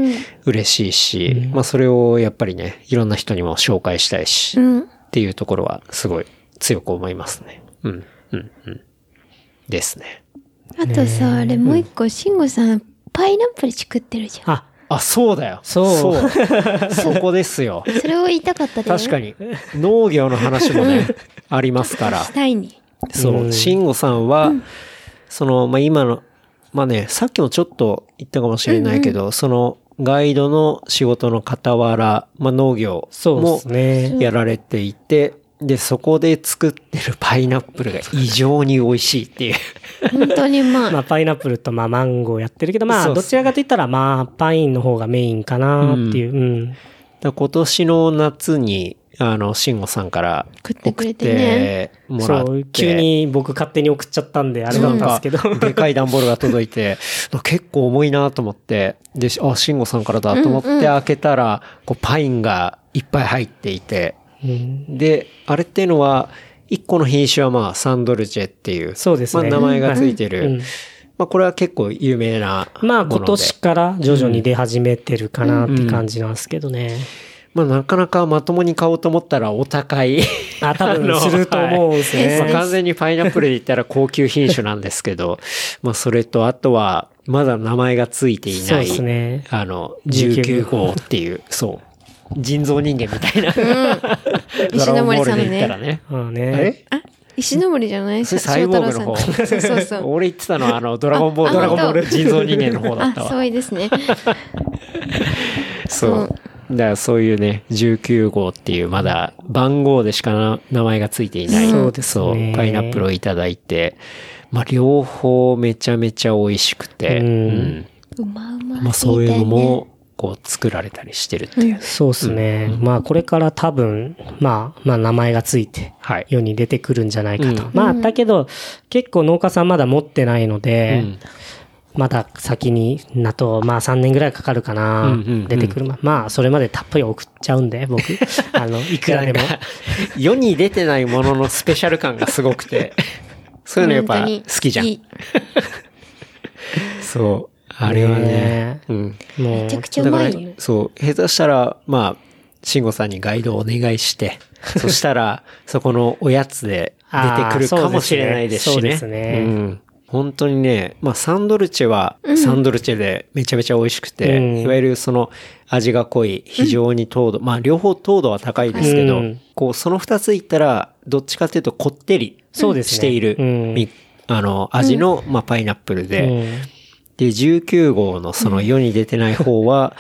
嬉しいし、まあ、それをやっぱりね、いろんな人にも紹介したいし、うん。っていうところはすごい強く思いますね。うん、うん、うん。ですね。あとさ、あれもう一個、慎吾さん、パイナップル作ってるじゃん。あ、あ、そうだよ。そうそう。そこですよ。それを言いたかったで確か。に。農業の話もね、ありますからし。たいに。そうう。ん慎吾さんは、その、まあ、今の、まあね、さっきもちょっと言ったかもしれないけど、その、ガイドの仕事の傍ら、まあ、農業そうでもすね。やられていて、で、そこで作ってるパイナップルが異常に美味しいっていう。本当にまあ、まあ、パイナップルと、まあ、マンゴーやってるけど、まあ、どちらかと言ったら、まあ、パインの方がメインかなっていう。うん。だから今年の夏に、あの、慎吾さんから送ってもらって。そう、急に僕勝手に送っちゃったんで、あれだったんですけど。でかい段ボールが届いて、結構重いなと思って、で、あ、慎吾さんからだと思って開けたら、こう、パインがいっぱい入っていて、うんで、あれっていうのは、一個の品種はまあ、サンドルジェっていう、そうですねまあ、名前がついてる。うんまあ、これは結構有名なもので。まあ、今年から徐々に出始めてるかなって感じなんですけどね。まあ、なかなかまともに買おうと思ったらお高い。あ、多分すると思うんですね。まあ、完全にパイナップルで言ったら高級品種なんですけど、まあそれとあとはまだ名前がついていない、そうですねあの、19 19号っていう、そう、人造人間みたいな、石ノ森さんね。んあね。れ？あ、石ノ森じゃない？それサイボーグの方そうそうそう。俺言ってたのはあの、ドラゴンボールあドラゴンボール人造人間の方だったあ、わ。そういいですね。そう。だからそういうね、19号っていうまだ番号でしかな名前がついていない。そうですねそうパイナップルをいただいて、まあ両方めちゃめちゃ美味しくて、うんうんうまうま。まあそういうのも、こう作られたりしてるっていう。そうですね。まあこれから多分、まあ、まあ名前がついて、はい。世に出てくるんじゃないかと。うんまあ、だけど、結構農家さんまだ持ってないので、うんまだ先に、なと、まあ3年ぐらいかかるかな、うんうんうん出てくる。まあ、それまでたっぷり送っちゃうんで、僕。あの、いくらでも。世に出てないもののスペシャル感がすごくて、そういうのやっぱ好きじゃんい。い そう。あれはねね、うん。もうめちゃくちゃうだからまいよ。、そう、下手したら、まあ、慎吾さんにガイドをお願いして、そしたら、そこのおやつで出てくるかもしれないですしね。そうですねうん。本当にね、まあ、サンドルチェは、サンドルチェでめちゃめちゃ美味しくて、うん。いわゆるその味が濃い、非常に糖度、まあ、両方糖度は高いですけど、うん。こう、その二ついったら、どっちかっていうとこってりそうですね。している、うん。みあの、味の、まあ、パイナップルで、うん。で、19号のその世に出てない方は、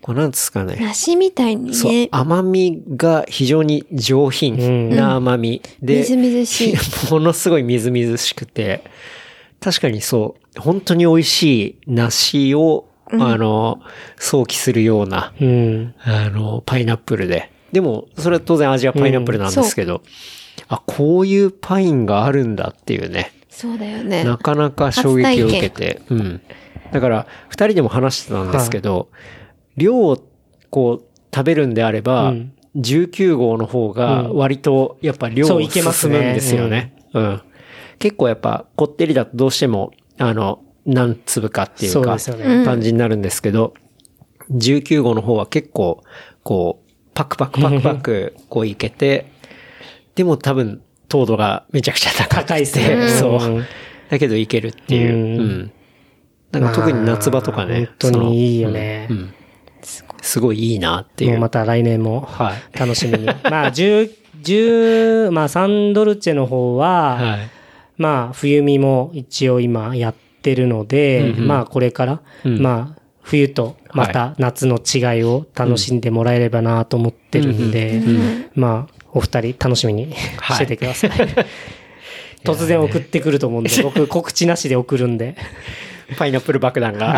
こうなんですかね。梨みたいにそうね、。甘みが非常に上品な甘みで、みずみずしい。ものすごいみずみずしくて、確かにそう、本当に美味しい梨を、あの、想起するような、うん。あの、パイナップルで。でも、それは当然味はパイナップルなんですけど、あ、こういうパインがあるんだっていうね。そうだよね。なかなか衝撃を受けて。うん。だから、二人でも話してたんですけど、量をこう食べるんであれば、うん19号の方が割とやっぱ量をいけますね進むんですよね。うん。結構やっぱこってりだとどうしても、あの、何粒かっていうか感じになるんですけど、19号の方は結構、こう、パクパクパクパク、こういけて、でも多分、糖度がめちゃくちゃ高くて、高いねそうう。んだけどいけるっていう。ううんん。なんか特に夏場とかね。まあ本当にいいよねうんうんすごいいいなっていう。もうまた来年もはい。楽しみに。まあ、10、10、まあ、サンドルチェの方は、はい。まあ、冬見も一応今やってるので、うんうんまあ、これから、うんまあ、冬とまた夏の違いを楽しんでもらえればなと思ってるんで、まあ、お二人楽しみにはいしててください。突然送ってくると思うんで、僕告知なしで送るんで。パイナップル爆弾が。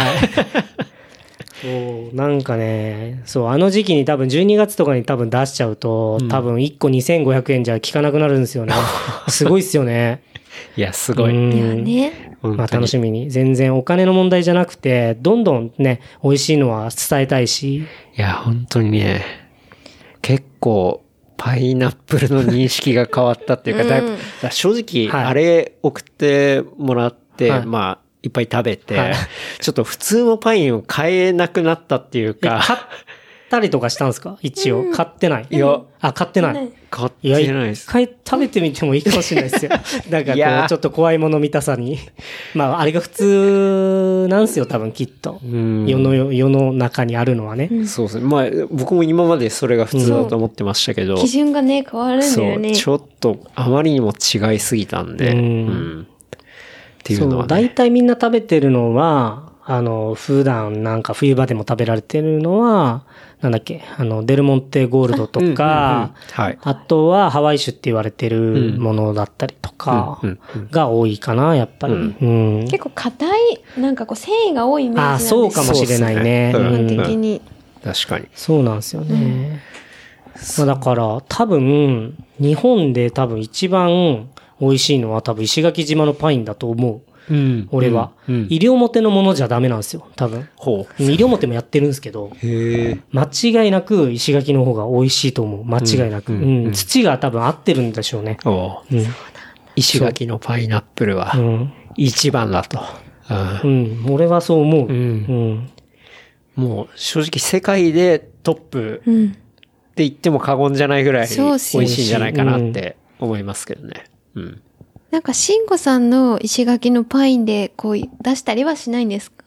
そう、なんかね、そう、あの時期に多分12月とかに多分出しちゃうと、多分1個2500円じゃ効かなくなるんですよね。すごいっすよね。いや、すごい。うんいやね。まあ楽しみに。全然お金の問題じゃなくて、どんどんね、美味しいのは伝えたいし。いや、本当にね、結構、パイナップルの認識が変わったっていうか、だいぶ、正直、はいあれ送ってもらって、はいまあ、いっぱい食べて、はいちょっと普通のパインを買えなくなったっていうか、買ったりとかしたんですか？一応。買ってない？いや、あ、買ってない。買ってないです。一回食べてみてもいいかもしれないですよ。なんかこう、ちょっと怖いもの見たさに。まあ、あれが普通なんですよ、多分きっと。うん世の、世の中にあるのはね。そうですね。まあ、僕も今までそれが普通だと思ってましたけど、基準がね、変わるんだそう、よね。ちょっとあまりにも違いすぎたんで、ううんん。っていうのはね。大体みんな食べてるのは、あの、普段なんか冬場でも食べられてるのは、なんだっけ、あの、デルモンテゴールドとか。あとはハワイ酒って言われてるものだったりとかが多いかな、やっぱり。うん。結構硬い、なんかこう繊維が多いイメージなんあですそうかもしれないね。基本的に。確かに。そうなんですよね。まあだから、多分、日本で多分一番美味しいのは多分石垣島のパインだと思う。うん俺は。うんうん西表のものじゃダメなんですよ、多分。ほう。西表もやってるんですけど、へえ。間違いなく石垣の方が美味しいと思う。間違いなく。ううんんうん土が多分合ってるんでしょうね。おううん。石垣のパイナップルはうん。一番だと。ううんん。俺はそう思う。ううんん。もう正直世界でトップってうん。言っても過言じゃないぐらい美そうっ味しいんじゃないかなって思いますけどね。うん。なんか、慎吾さんの石垣のパインで、こう、出したりはしないんですか？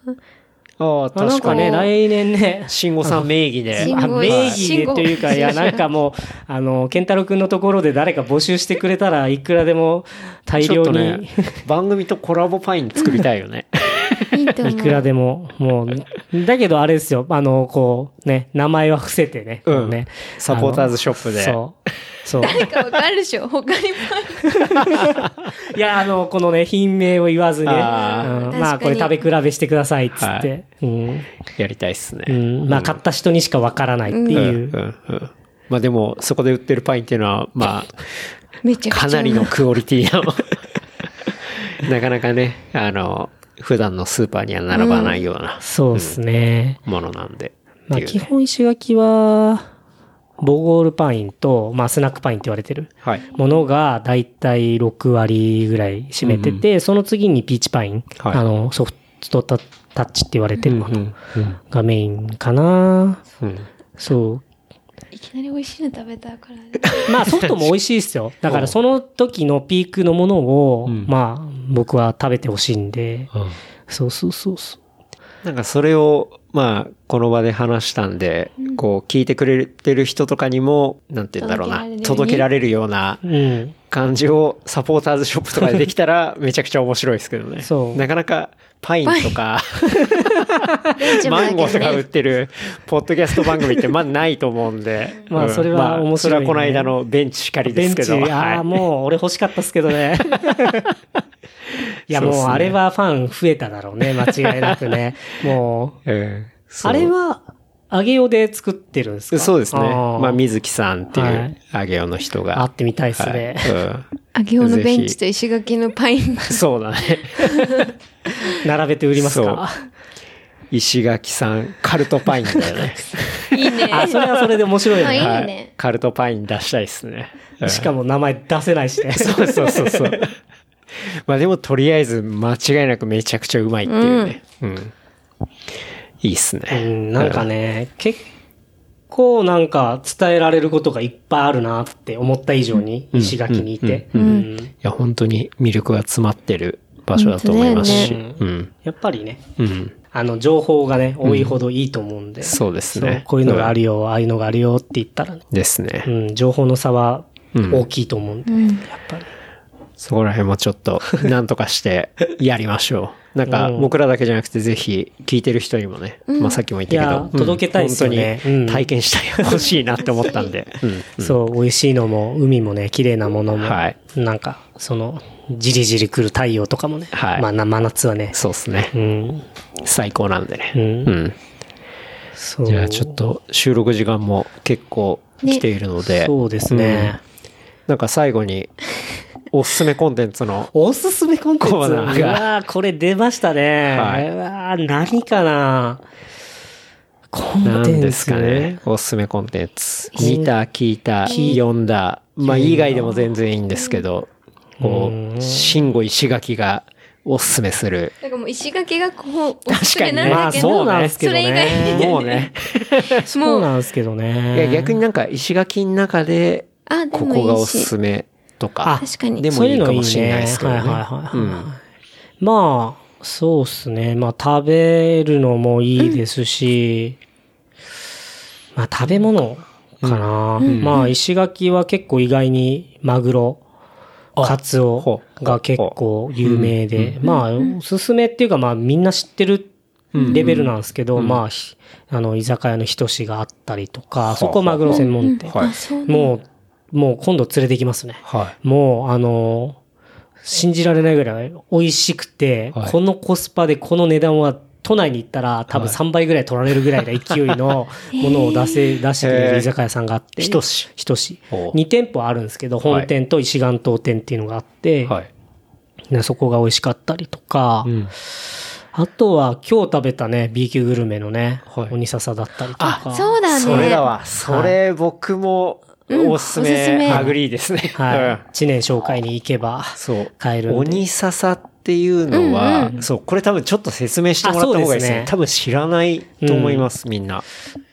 ああ、あ確かね、来年ね、慎吾さん名義で。名義でというか、いや、なんかもう、あの、健太郎くんのところで誰か募集してくれたらいくらでも大量に、ね、番組とコラボパイン作りたいよね。いい。いくらでも、もう、だけどあれですよ、あの、こう、ね、名前は伏せてね、うん。こね。サポーターズショップで。そう。そう。誰かわかるでしょ？他にいや、あの、このね、品名を言わずにね、あうんーまあ、これ食べ比べしてください、っつって。はうん。やりたいっすね。うん。まあ、買った人にしかわからないってうん、いうう。ん、うん。まあでも、そこで売ってるパインっていうのは、まあ、めちゃくちゃ。かなりのクオリティの、なかなかね、あの、普段のスーパーには並ばないようなそうですね。ものなんで。まあ、基本石垣は、ボゴールパインと、まあ、スナックパインって言われてるはい。ものが、だいたい6割ぐらい占めてて、その次にピーチパイン、はいあの、ソフトタッチって言われてるものがメインかな。うん。そう。いきなり美味しいの食べたから。まあソフトも美味しいですよ。だからその時のピークのものを、うんまあ僕は食べてほしいんで、うんそうそうそうそう。なんかそれを、まあ、この場で話したんで、こう、聞いてくれてる人とかにも、なんて言うんだろうな、届届けけられるようなうん。感じをサポーターズショップとかでできたら、めちゃくちゃ面白いですけどね。そうなかなか、パインとか、マンゴーとか売っね。てる、ポッドキャスト番組って、まあないと思うんで。まあうんそれは面白いねまあそれはこの間のベンチしかりですけど。ベンチ、ああ、はいもう俺欲しかったっすけどね。いやもうあれはファン増えただろうね、間違いなくね。もう、うんあれは、揚げよで作ってるんですか？そうですね。ーまあ、水木さんっていはう、あげおの人が。会ってみたいっすね。あげおのベンチと石垣のパイン。そうだね。並べて売りますか？石垣さん、カルトパインだよね。いいね。あ、それはそれで面白いあいいね。はいねカルトパイン出したいですね。うんしかも名前出せないしね。そうそうそうそう。まあでもとりあえず間違いなくめちゃくちゃうまいっていうね。うん。いいっすうね。ん、なんかね、結構なんか伝えられることがいっぱいあるなって思った以上に、石垣にいて。ううんいや、本当に魅力が詰まってる場所だと思いますし。本当うん。やっぱりね、うん。あの、情報がね、多いほどいいと思うんで。そうですねこういうのがあるよ、ああいうのがあるよって言ったらね、ですね。うん、情報の差はうん大きいと思うんで、うん。やっぱり。そこら辺もちょっと、なんとかしてやりましょう。なんか、うん。僕らだけじゃなくて、ぜひ、聞いてる人にもね、まあさっきも言ったけど、うん。届けたいですよね。本当にうん。体験してほ しいなって思ったんで。うん。そう、美味しいのも、海もね、綺麗なものも、はい。なんか、その、じりじり来る太陽とかもね、はい。まあ、な真夏はね、そうですね。う。ん、最高なんでね。うん。じゃあちょっと収録時間も結構来ているので、そうですね。なんか最後におすすめコンテンツの、おすすめコンテンツ？コーナーがうわーこれ出ましたね。はいうわー何かな？コンテンツ？何ですかね。おすすめコンテンツ。見た、聞いた、読んだ。まあ以外でも全然いいんですけど、こう、慎吾石垣がおすすめする。だからもう石垣がこう、お確すすかにねめなんだけど、まあそうなんですけどねそれ以外にもうね。そうなんですけどね。いや逆になんか石垣の中で、あ、でこもいいし。こがおすすめとか。確かに。でもいいかもしれないですけどね。そういうのいいね。はいはいはいうん。まあ、そうっすね。まあ食べるのもいいですし、まあ食べ物かな。まあ石垣は結構意外にマグロ、カツオが結構有名で、まあおすすめっていうかまあみんな知ってるレベルなんですけど、まあひ、あの居酒屋のひとしがあったりとか、そこマグロ専門店。もう、もう今度連れてきますね。はい。もう、あの、信じられないぐらい美味しくて、はいこのコスパでこの値段は都内に行ったら多分3倍ぐらい取られるぐらいの勢いの ものを出せ、出してくれる居酒屋さんがあって。ひとし。ひとし。おう2店舗あるんですけど、本店と石岩島店っていうのがあって、はい。ねそこが美味しかったりとか、うん。あとは今日食べたね、B 級グルメのね、はい鬼笹だったりとか。そうだね。それだわ。それ僕もおすすうんおすすめめ、 agree ですね。はい。うん知念商会に行けばそう。買える。鬼笹っていうのは、そう、これ多分ちょっと説明してもらった方がいいですね。すね多分知らないと思います、みんな。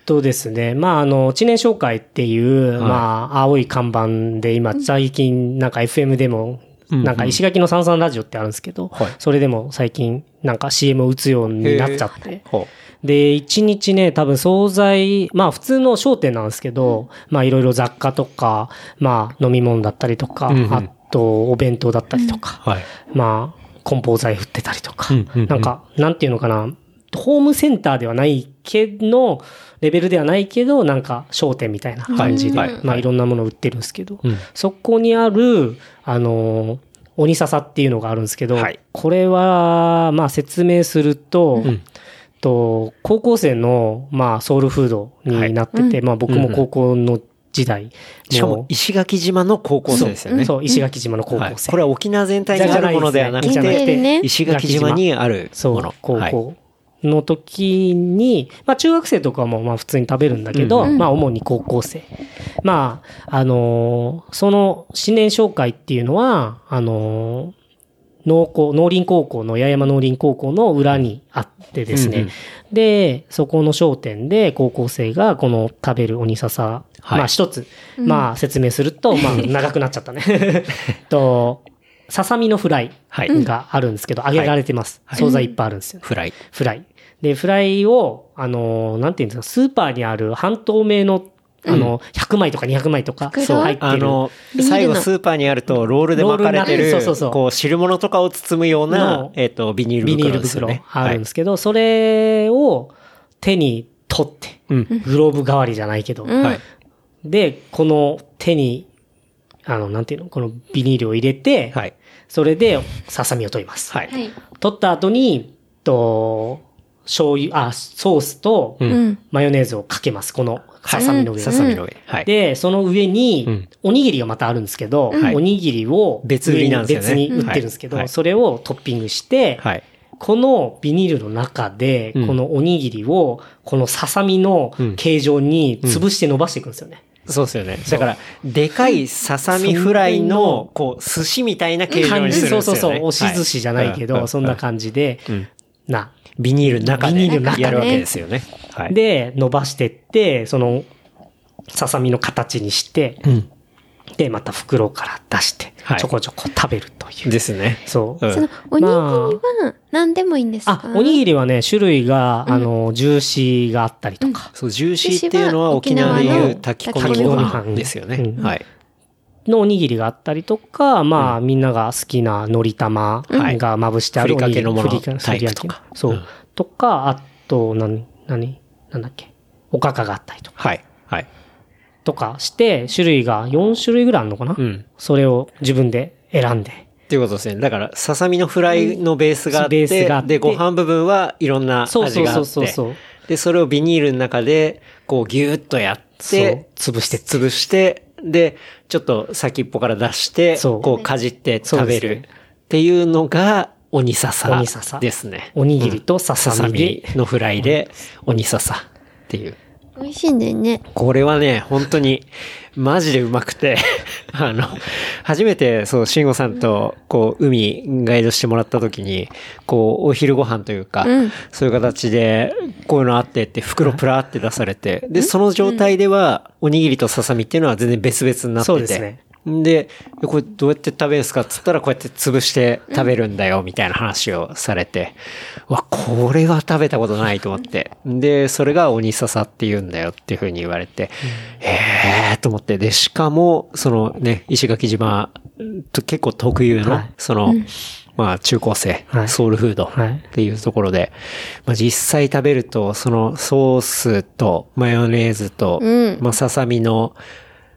とですね、まあ、あの、知念商会っていう、はいまあ、青い看板で今、最近、なんか FM でもうんなんか石垣の三々ラジオってあるんですけど、はいそれでも最近なんか CM を打つようになっちゃって。ほで、1日ね、多分惣菜、まあ普通の商店なんですけど、まあいろいろ雑貨とか、まあ飲み物だったりとか、うんうん。あとお弁当だったりとか、う。はい。まあ梱包材振ってたりとか、うんうんうん。なんか、なんていうのかな、ホームセンターではないけど、レベルではないけど、なんか商店みたいな感じで、はい。はいまあいろんなもの売ってるんですけど、うん。そこにある、あのー、鬼笹っていうのがあるんですけど、はい。これは、まあ説明すると、んと高校生の、まあ、ソウルフードになってて、まあ僕も高校の時代、しかも、石垣島の高校生ですよね。そう、石垣島の高校はい。生。これは沖縄全体にあるものではなくて、てね。石垣島にあるそうもの。、高はい。校の時に、まあ中学生とかもまあ普通に食べるんだけど、うん。まあ主に高校生。まあ、あのーその新年紹介っていうのは、あのー農工、農林高校の八重山農林高校の裏にあってですね。うんうんで、そこの商店で高校生がこの食べる鬼笹、はいまあ一つ、まあ説明すると、まあ 長くなっちゃったね。と、ささみのフライはいがあるんですけど、揚げられてます。はい惣菜いっぱいあるんですよ、ねフライ。フライ。で、フライを、あのー、なんていうんですか、スーパーにある半透明の、あの、100枚とか200枚とか、袋？入ってる。あの最後スーパーにあると、ロールで巻かれてるそうそうそう、こう、汁物とかを包むようなの、えっと、ビニールビニール袋袋ですよね。あるんですけど、それを手に取って、うん。グローブ代わりじゃないけど。で、この手に、あの、なんていうの、このビニールを入れて、はい。それでささみを取ります。はい。はい。取った後に、と、醤油、あ、ソースと。マヨネーズをかけます。このささみの上に。ささみの上。はい。で、その上うにん、おにぎりがまたあるんですけど、はいおにぎりを別売りなんです別に売ってるんですけど、はいそれをトッピングして、はい。このビニールの中で、うんこのおにぎりを、このささみの形状に潰して伸ばしていくんですよね。そうですよね。だから、でかいささみフライの、こう、寿司みたいな形状感じ、にするんですよね。そうそうそう、押し寿司じゃないけど、はそんな感じで、うんな。ビニールの中でビニールの中でやるわけですよね。はい。で、伸ばしてって、その、ささみの形にして、うん。で、また袋から出しては、いちょこちょこ食べるという。ですね。そう。うんその、おにぎりは何でもいいんですか？あ、おにぎりはね、種類が、あの、ジューシーがあったりとか、そう、ジューシーっていうのは沖縄でいう炊き込みご飯ですよね。うんはい。のおにぎりがあったりとか、まあ、みんなが好きな海苔玉はいがまぶしてあるふりかけのもの。おにぎりふりかタイプとか。そう。うん。とか、あと、なん、何？なんだっけ？おかかがあったりとか、はい。はい。とかして、種類が4種類ぐらいあるのかな、うん。それを自分で選んで。っていうことですね。だから、ささみのフライのベースがあっベースてがあっ、て。で、ご飯部分はいろんな味そうそうがあってそうそうそう。で、それをビニールの中で、こう、ギューッとやって、そう。潰して。潰して、で、ちょっと先っぽから出して、こう、かじって食べる。っていうのが、鬼笹ですね。おにぎりとささみのフライで、鬼笹っていう。美味しいんだよね。これはね、本当に、マジでうまくて、あの、初めて、そう、慎吾さんと、こう、海、ガイドしてもらった時に、こう、お昼ご飯というか、うん。そういう形で、こういうのあってって、袋プラーって出されて、で、その状態では、おにぎりとささみっていうのは全然別々になってて、そうですねで、これどうやって食べるんですかっつったらこうやって潰して食べるんだよみたいな話をされて、わ、これは食べたことないと思って。で、それが鬼笹って言うんだよっていう風に言われて、へーと思って。で、しかも、そのね、石垣島と結構特有の、はい。その、まあ中高生、はい。ソウルフードはい。っていうところで、まあ実際食べると、そのソースとマヨネーズと、うん。まあささみの、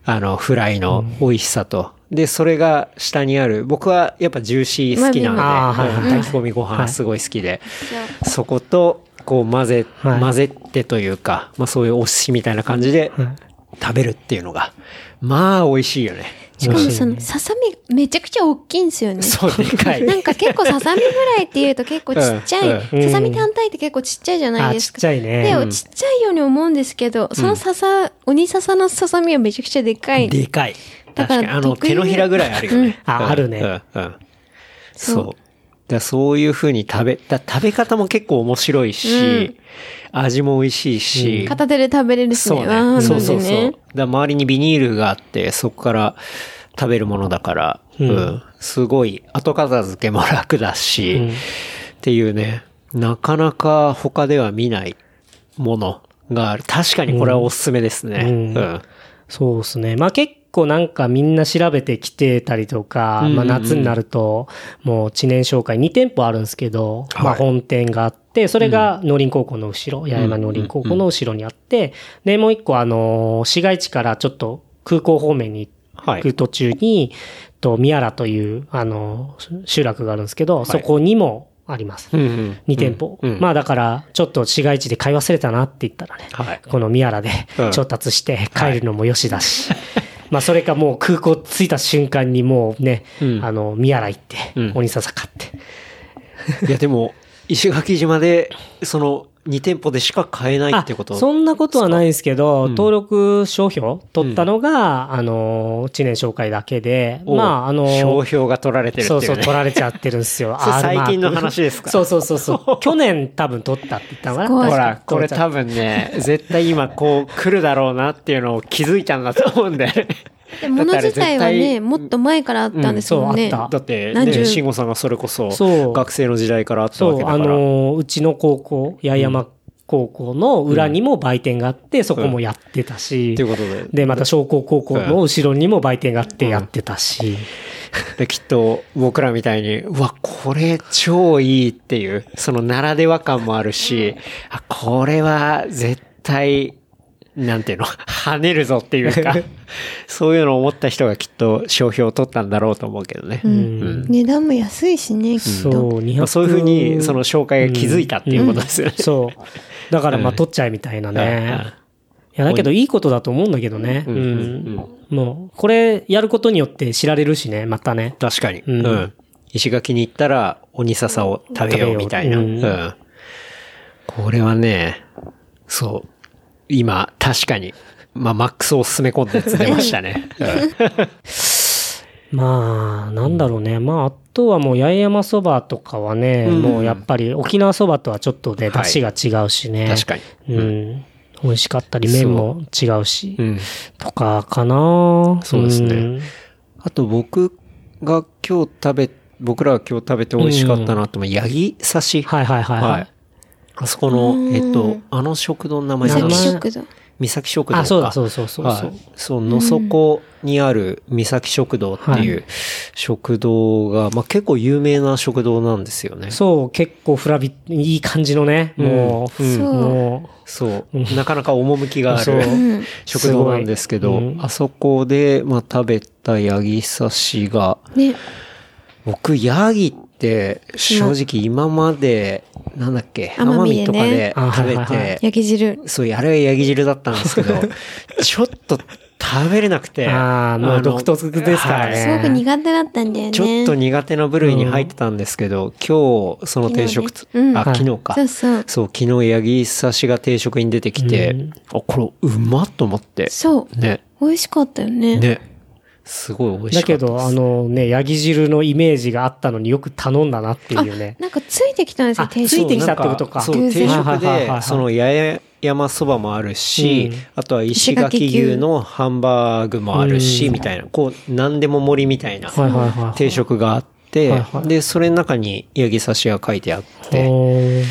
あの、フライの美味しさと、で、それが下にある、僕はやっぱジューシー好きなので、まあまあまあうん。炊き込みご飯すごい好きで、そこと、こう混ぜ、はい。混ぜてというか、まあそういうお寿司みたいな感じで食べるっていうのが、まあ美味しいよね。しかもその、ささみめちゃくちゃ大きいんですよね。そう、でかい。なんか結構ささみフライって言うと結構ちっちゃい、ささみ単体って結構ちっちゃいじゃないあ、ですか。ちっちゃいね。で、うんちっちゃいように思うんですけど、そのささ、鬼ささのささみはめちゃくちゃでかい。でかい。だからあの、手のひらぐらいあるよね。うんああるねそう。だそういう風に食べ、だ食べ方も結構面白いし、味も美味しいし、片手で食べれるしね。そうね。そうそうそう。だ周りにビニールがあって、そこから食べるものだから、う。うんんすごい後片付けも楽だし、うんっていうね、なかなか他では見ないものがある。確かにこれはおすすめですね。ううんん。そうですね。まあ結構なんかみんな調べてきてたりとか、うんうんうん。まあ夏になると、もう知念商会2店舗あるんですけど、はい。まあ本店があって、それが農林高校の後ろ、八重山農林高校の後ろにあって、で、もう一個あの、市街地からちょっと空港方面にはい。行く途中に、と、宮原という、あの、集落があるんですけど、そこにもあります。うんうん2店舗。うんまあだから、ちょっと市街地で買い忘れたなって言ったらね、はい。この宮原でうん。調達して帰るのもよしだし、まあそれかもう空港着いた瞬間にもうね、うんあの、宮原行ってうん、鬼笹買って。いやでも、石垣島で、その2店舗でしか買えないってこと？あそんなことはないんですけど、うん登録商標取ったのが、あの、知念紹介だけで、おまああの、商標が取られてるってね。そうそう、取られちゃってるんですよ。最近の話ですか？そうそうそうそう。去年多分取ったって言ったのかな？ほら、これ多分ね、絶対今こう来るだろうなっていうのを気づいたんだと思うんだよね。で物自体はね、もっと前からあったんですもんね。うんそうあっだって、慎吾さんがそれこそそう。学生の時代からあったわそう、けだから。あの、うちの高校、八重山高校の裏にも売店があって、そこもやってたし、ということで。で、また商工高校の後ろにも売店があってやってたし、で、きっと僕らみたいに、うわ、これ超いいっていう、そのならでは感もあるし、あ、これは絶対、なんていうの、跳ねるぞっていうか、そういうのを思った人がきっと商標を取ったんだろうと思うけどね。うん値段も安いしね、きっそう、と。200まあ、そういうふうに、その紹介が気づいたっていうことですよね。そう。だからまあ取っちゃえみたいなうんね。いや、だけどいいことだと思うんだけどね。ううんうんん。もう、これやることによって知られるしね、またね。確かに。ううんん。石垣に行ったら、鬼笹を食べようみたいな。食うん。これはね、そう。今、確かに、まあ、マックスおすすめコンテンツ出ましたね。まあ、なんだろうね。まあ、あとはもう八重山そばとかはね、うんもうやっぱり沖縄そばとはちょっとね、はい出汁が違うしね。確かに。うん。美味しかったり、麺も違うし、うん。とかかなそうですねんあと僕が今日食べ、僕らが今日食べて美味しかったなって、ヤギ刺し。はいはいはいはい。はい。あそこの、えっと、あの食堂の名前なんだ三木食堂。三崎食堂か。あ、そうだ、そうそうそうそう。はい。そう、の底にある三崎食堂っていう食堂が、まあ結構有名な食堂なんですよね。そう、結構フラビ、いい感じのね、もう、うんそうもそう。なかなか趣があるうん。食堂なんですけど、あそこで、まあ食べたヤギ刺しが、ね。僕、ヤギって、正直今まで、なんだっけ、奄美とかであ食べて、焼き汁。そう、あれがヤギ汁だったんですけど、ちょっと食べれなくて。あーもうの独特ですからねはいすごく苦手だったんだよね。ちょっと苦手な部類に入ってたんですけど、今日、その定食、ねうんあ、昨日か。そうそう。そう、昨日、ヤギ刺しが定食に出てきて、うんあ、これ、うまっと思って。そう。ね。美味しかったよね。ね。すごい美味しかったです。だけど、あのね、ヤギ汁のイメージがあったのによく頼んだなっていうね。なんかついてきたんですよ、あ定食ついてきたってことか。そう、定食で、その八重山そばもあるし、うん。あとは石垣牛のハンバーグもあるし、うん。みたいな、こう、何でも盛りみたいなはいはいはい。定食があって、で、それの中にヤギ刺しが書いてあって、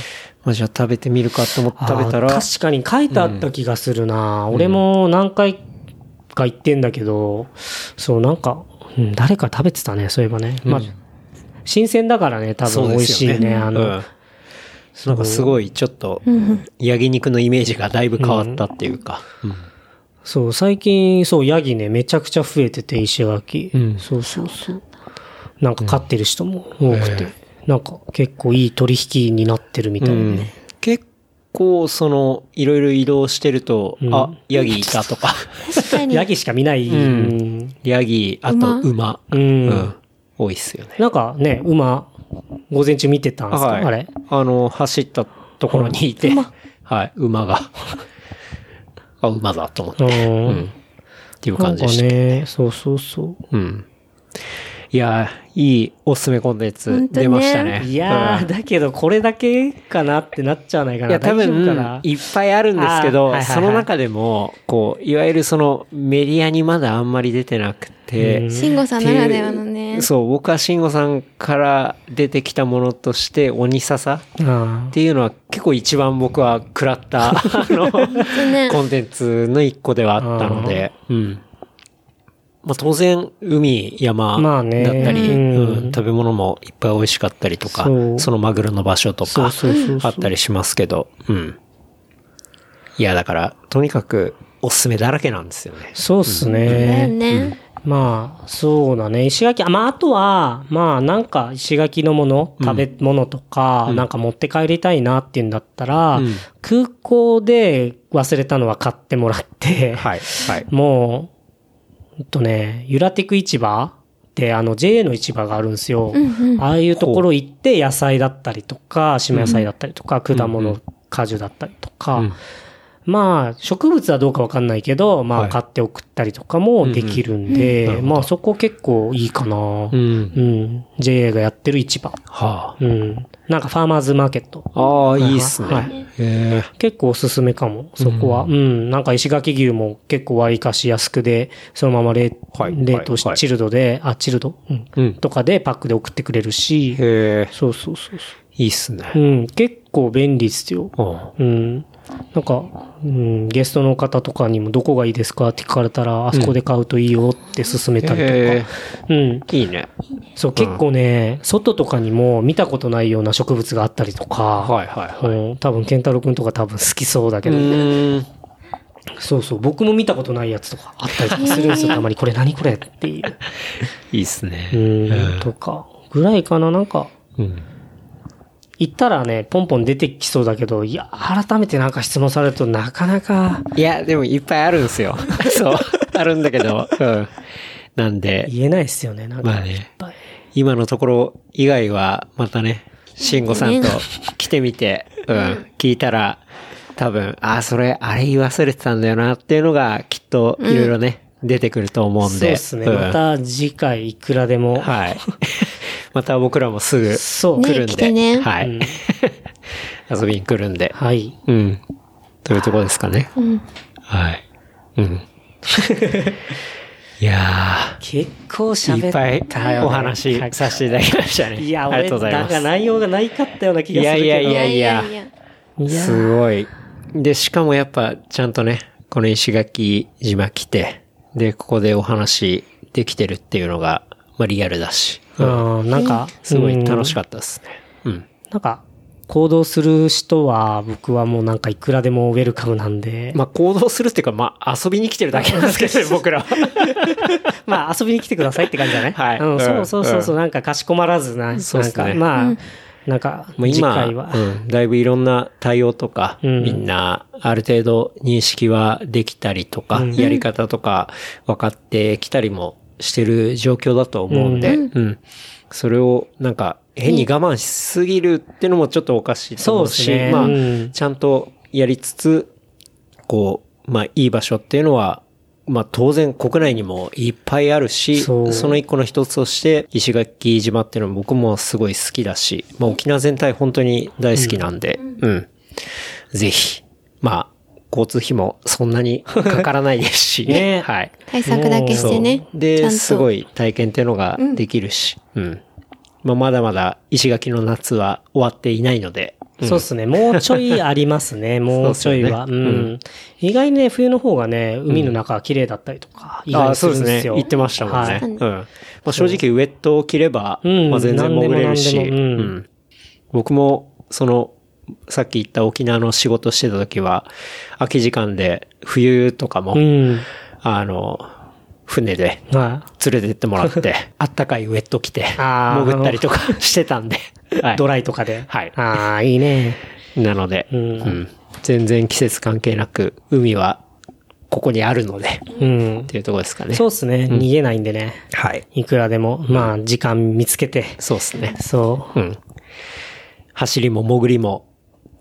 まあ、じゃあ食べてみるかと思って食べたら、確かに書いてあった気がするな、俺も何回か行ってんだけど、そう、なんか、うん、誰か食べてたね、そういえばね。まあ、新鮮だからね、多分美味しいね、ねあの、うんなんかすごいちょっと、うん。ヤギ肉のイメージがだいぶ変わったっていうか。うんそう、最近、そう、ヤギね、めちゃくちゃ増えてて、石垣。うんそうそうそう。なんか飼ってる人も多くて、なんか結構いい取引になってるみたいなうんね。結構、その、いろいろ移動してると、うんあ、ヤギいたとか。ヤギしか見ない。うんヤギ、あと馬。うんうん。多いっすよね。なんかね、馬、午前中見てたんですか、はい。あれ？あの、走ったところにいて、はい、馬が。あ、馬だと思って。う。うんん。っていう感じでした。ね、そうそうそう。うん。いやー、いいおすすめコンテンツ出ましたね。いやー、うんだけどこれだけかなってなっちゃわないかな。いや、多分な、いっぱいあるんですけあーはいど、はいはいその中でも、こう、いわゆるそのメディアにまだあんまり出てなくて、うん慎吾さんならではのね。そう、僕は慎吾さんから出てきたものとして、鬼笹あっていうのは結構一番僕は食らった、あの、ねコンテンツの一個ではあったので、うん。まあ当然、海、山まあねだったり、うんうん食べ物もいっぱい美味しかったりとか、そのマグロの場所とかあったりしますけど、うん。いや、だから、とにかくおすすめだらけなんですよね。そうっすだよね。ね。まあ、そうだね。石垣、あまあ、あとは、まあ、なんか石垣のもの、食べ物とか、なんか持って帰りたいなっていうんだったら、うん空港で忘れたのは買ってもらって、はい。はい。もう、ほんとね、ユラティク市場って、あの JA の市場があるんですよ。ああいうところ行って野菜だったりとか、島野菜だったりとか、果物、果樹だったりとか、うんまあ、植物はどうかわかんないけど、まはいあ、買って送ったりとかもできるんで、まあ、そこ結構いいかな。う。うんん。JA がやってる市場。はうん。なんかファーマーズマーケット。あ。ああ、いいっすね。はい。結構おすすめかも、そこは。うん。なんか石垣牛も結構割かし安くで、そのまま冷,、はい冷凍し、はいチルドで、あ、チルド、うん、うんとかでパックで送ってくれるし、へえ。そうそうそうそいいっすねう。。うん。結構便利ですよ。あうん。なんか、うん、ゲストの方とかにもどこがいいですかって聞かれたら、あそこで買うといいよって勧めたりとか。へうん。え。いいね。そう、結構ね、外とかにも見たことないような植物があったりとか、はいはいはい。うん、多分、ケンタロウくんとか多分好きそうだけうど、ーん。そうそう、僕も見たことないやつとかあったりとかするんですよ、たまに。これ何これっていう。いいっすね。うん、とか、ぐらいかな、なんか、うん。言ったらね、ポンポン出てきそうだけど、いや、改めてなんか質問されるとなかなかいや、でもいっぱいあるんですよ。そう。あるんだけど。うん。なんで、言えないですよね、なんか。まあねいっぱい今のところ以外は、またね、慎吾さんと 来てみて、うん、聞いたら、多分、あ、それ、あれ言い忘れてたんだよなっていうのが、きっと、いろいろね、出てくると思うんで。そうですね。んまた次回いくらでも。はい。また僕らもすぐそう。来るんで。ね来てねはい。うん 遊びに来るんで。はい。うん。というところですかね。うん。はい。うん。いや結構ー、いっぱい喋ったよ、ね。お話しさせていただきましたね。いや、あり俺、がとうございまなんかす。内容がないかったような気がするけど。いやいやいやいやいや。いやすごい。で、しかもやっぱ、ちゃんとね、この石垣島来て、で、ここでお話できてるっていうのが、まあリアルだし、うん、なんか、すごい楽しっかったですね。うん。た。なんか、行動する人は、僕はもうなんかいくらでもウェルカムなんで。まあ行動するっていうか、まあ遊びに来てるだけなんですけどね、僕らは。まあ遊びに来てくださいって感じじゃないはい。うん、そうそうそう。そう、うん。なんかかしこまらずな、なんか、まあ、なんか、もう今、次回は。うん、だいぶいろんな対応とか、うん。みんなある程度認識はできたりとか、うん。やり方とか分かってきたりもしてる状況だと思うんで、うん。それをなんか変に我慢しすぎるっていうのもちょっとおかしいと思うし、ね。まあ、うん。ちゃんとやりつつ、こう、まあいい場所っていうのは、まあ当然国内にもいっぱいあるし、その一個の一つとして石垣島っていうのも僕もすごい好きだし、まあ沖縄全体本当に大好きなんで、うん。ぜひ、まあ交通費もそんなに かからないですし、ねはい。対策だけしてね。そうで、すごい体験っていうのができるし、うん。まあまだまだ石垣の夏は終わっていないので、そうですね。もうちょいありますね。もうちょいは。うそうん。意外にね、冬の方がね、海の中は綺麗だったりとか、意外にすあそうですね。るんですよ。言ってましたもんね。はいうん。まあ、正直ウェットを着れば、うんまあ、全然潜れるし、うん僕も、その、さっき言った沖縄の仕事してた時は、空き時間で冬とかも、うん。あの、船では連れてってもらって、あったかいウェット着て、潜ったりとかしてたんで、はいい。ドライとかで。はいああ、いいね。なので、うんうん全然季節関係なく、海はここにあるので、うんっ。ていうところですかね。そうっすね。逃げないんでね。はい。いくらでも、まあ、時間見つけて。そうですね。そうん。走りも潜りも、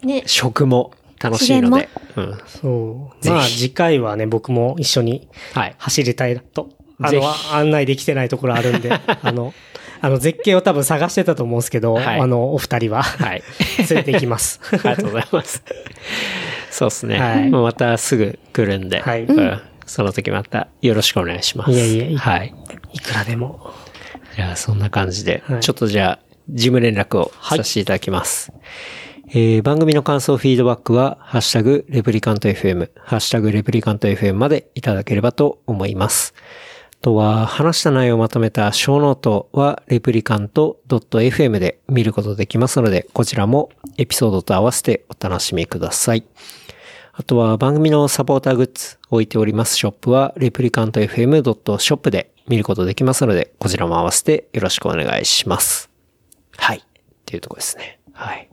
ね。食も楽しいので。うん。う。そう。まあ、次回はね、僕も一緒にはい。走りたいなとあぜひの、案内できてないところあるんで、あの、あの、絶景を多分探してたと思うんですけど、はいあの、お二人は、はい。連れて行きます。ありがとうございます。そうですね。はいまたすぐ来るんで、はいうんその時またよろしくお願いします。いえいえはい。いくらでも。じゃあ、そんな感じで、はいちょっとじゃあ、事務連絡をさせていただきます。えー番組の感想、フィードバックは、ハッシュタグ、レプリカント FM、ハッシュタグ、レプリカント FM までいただければと思います。あとは、話した内容をまとめたショーノートは、レプリカント .fm で見ることできますので、こちらもエピソードと合わせてお楽しみください。あとは番組のサポーターグッズ置いておりますショップは replicantfm.shop で見ることできますので、こちらも合わせてよろしくお願いします。はい。っていうとこですね。はい。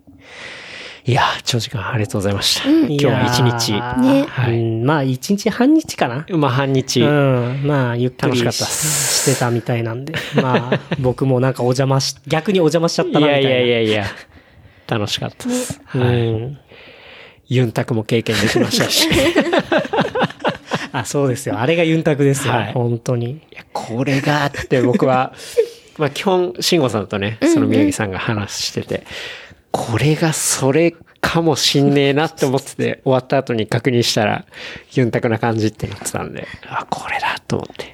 いやー、長時間ありがとうございました。今日は一日。ねはいうんまあ、一日半日かな。まあ半日。うん。まあ、ゆっくり楽しかったっしすしてたみたいなんで。まあ、僕もなんかお邪魔し、逆にお邪魔しちゃったな、みたいな。いやいやいやいや。楽しかったです。はい。うん。ユンタクも経験できましたし。あ、そうですよ。あれがユンタクですよ。はい本当に。いや、これがあって僕は、まあ基本、慎吾さんとね、その宮城さんが話してて、これがそれかもしんねえなって思ってて、終わった後に確認したら、ユンタクな感じってなってたんで、あ、これだと思って。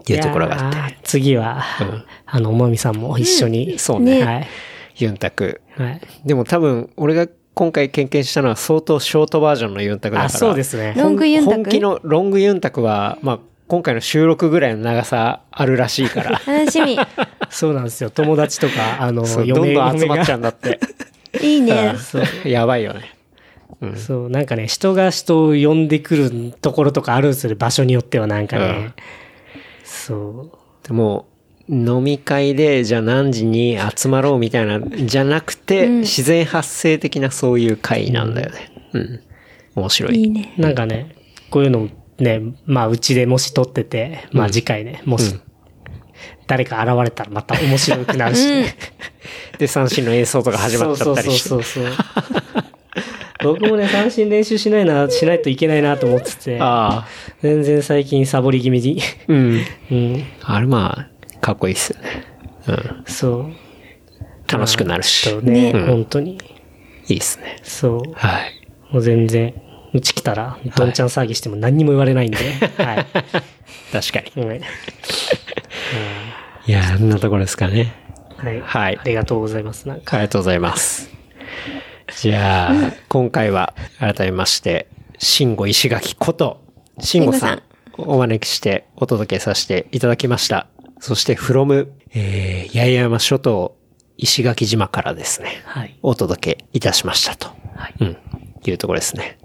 っていうところがあって。次は、うんあの、おまみさんも一緒に。そうねねはい。ユンタク。はい。でも多分、俺が今回経験したのは相当ショートバージョンのユンタクだから。あ、そうですね。ロングユンタク？本気のロングユンタクは、まあ、今回の収録ぐらいの長さあるらしいから。楽しみ。そうなんですよ。友達とか、あの、どんどん集まっちゃうんだって。いいね。やばいよね。そう、なんかね、人が人を呼んでくるところとかあるんですよ、場所によってはなんかね。うんそう。でも、飲み会で、じゃあ何時に集まろうみたいな、じゃなくて、うん自然発生的なそういう会なんだよね。うん。面白い。いいね。なんかね、こういうのね、まあ、うちでもし撮ってて、まあ次回ね、もし、誰か現れたらまた面白くなるしね。で、三振の演奏とか始まっちゃったりして。そうそうそうそう。僕もね、三振練習しないな、しないといけないなと思ってて、ああ。全然最近サボり気味に。うん。うん。あれまあ、かっこいいっすよね。うん。そう。楽しくなるし。ね、うん本当に。いいっすね。そう。はい。もう全然、うち来たら、どんちゃん騒ぎしても何にも言われないんで、はい。確かに。ごめんいや、あんなところですかね。はい。はいありがとうございます。なんか。ありがとうございます。じゃあ、今回は改めまして、慎吾石垣こと、慎吾さんお招きしてお届けさせていただきました。そして、from、えー、八重山諸島石垣島からですね、はい。お届けいたしましたと。はい。うん。いうところですね。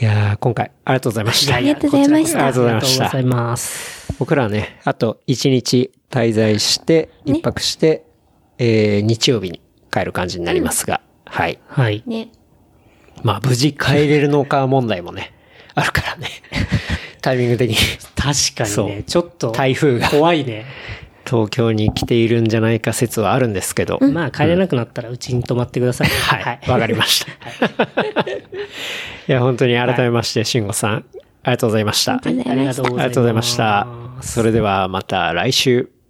いやー、今回ありがとうございました。ありがとうございましたありがとうございましたありがとうございます。僕らはね、あと1日滞在して、ね一泊して、えー日曜日に帰る感じになりますが、はい。はい。ね。まあ、無事帰れるのか問題もね、あるからね。タイミング的に確かにね、ちょっと、台風が怖いね。東京に来ているんじゃないか説はあるんですけど、まあ、帰れなくなったらうちに泊まってください。はい。わかりました。いや、本当に改めまして、慎吾さん、ありがとうございました。ありがとうございましたありがとうございますありがとうございました。それではまた来週。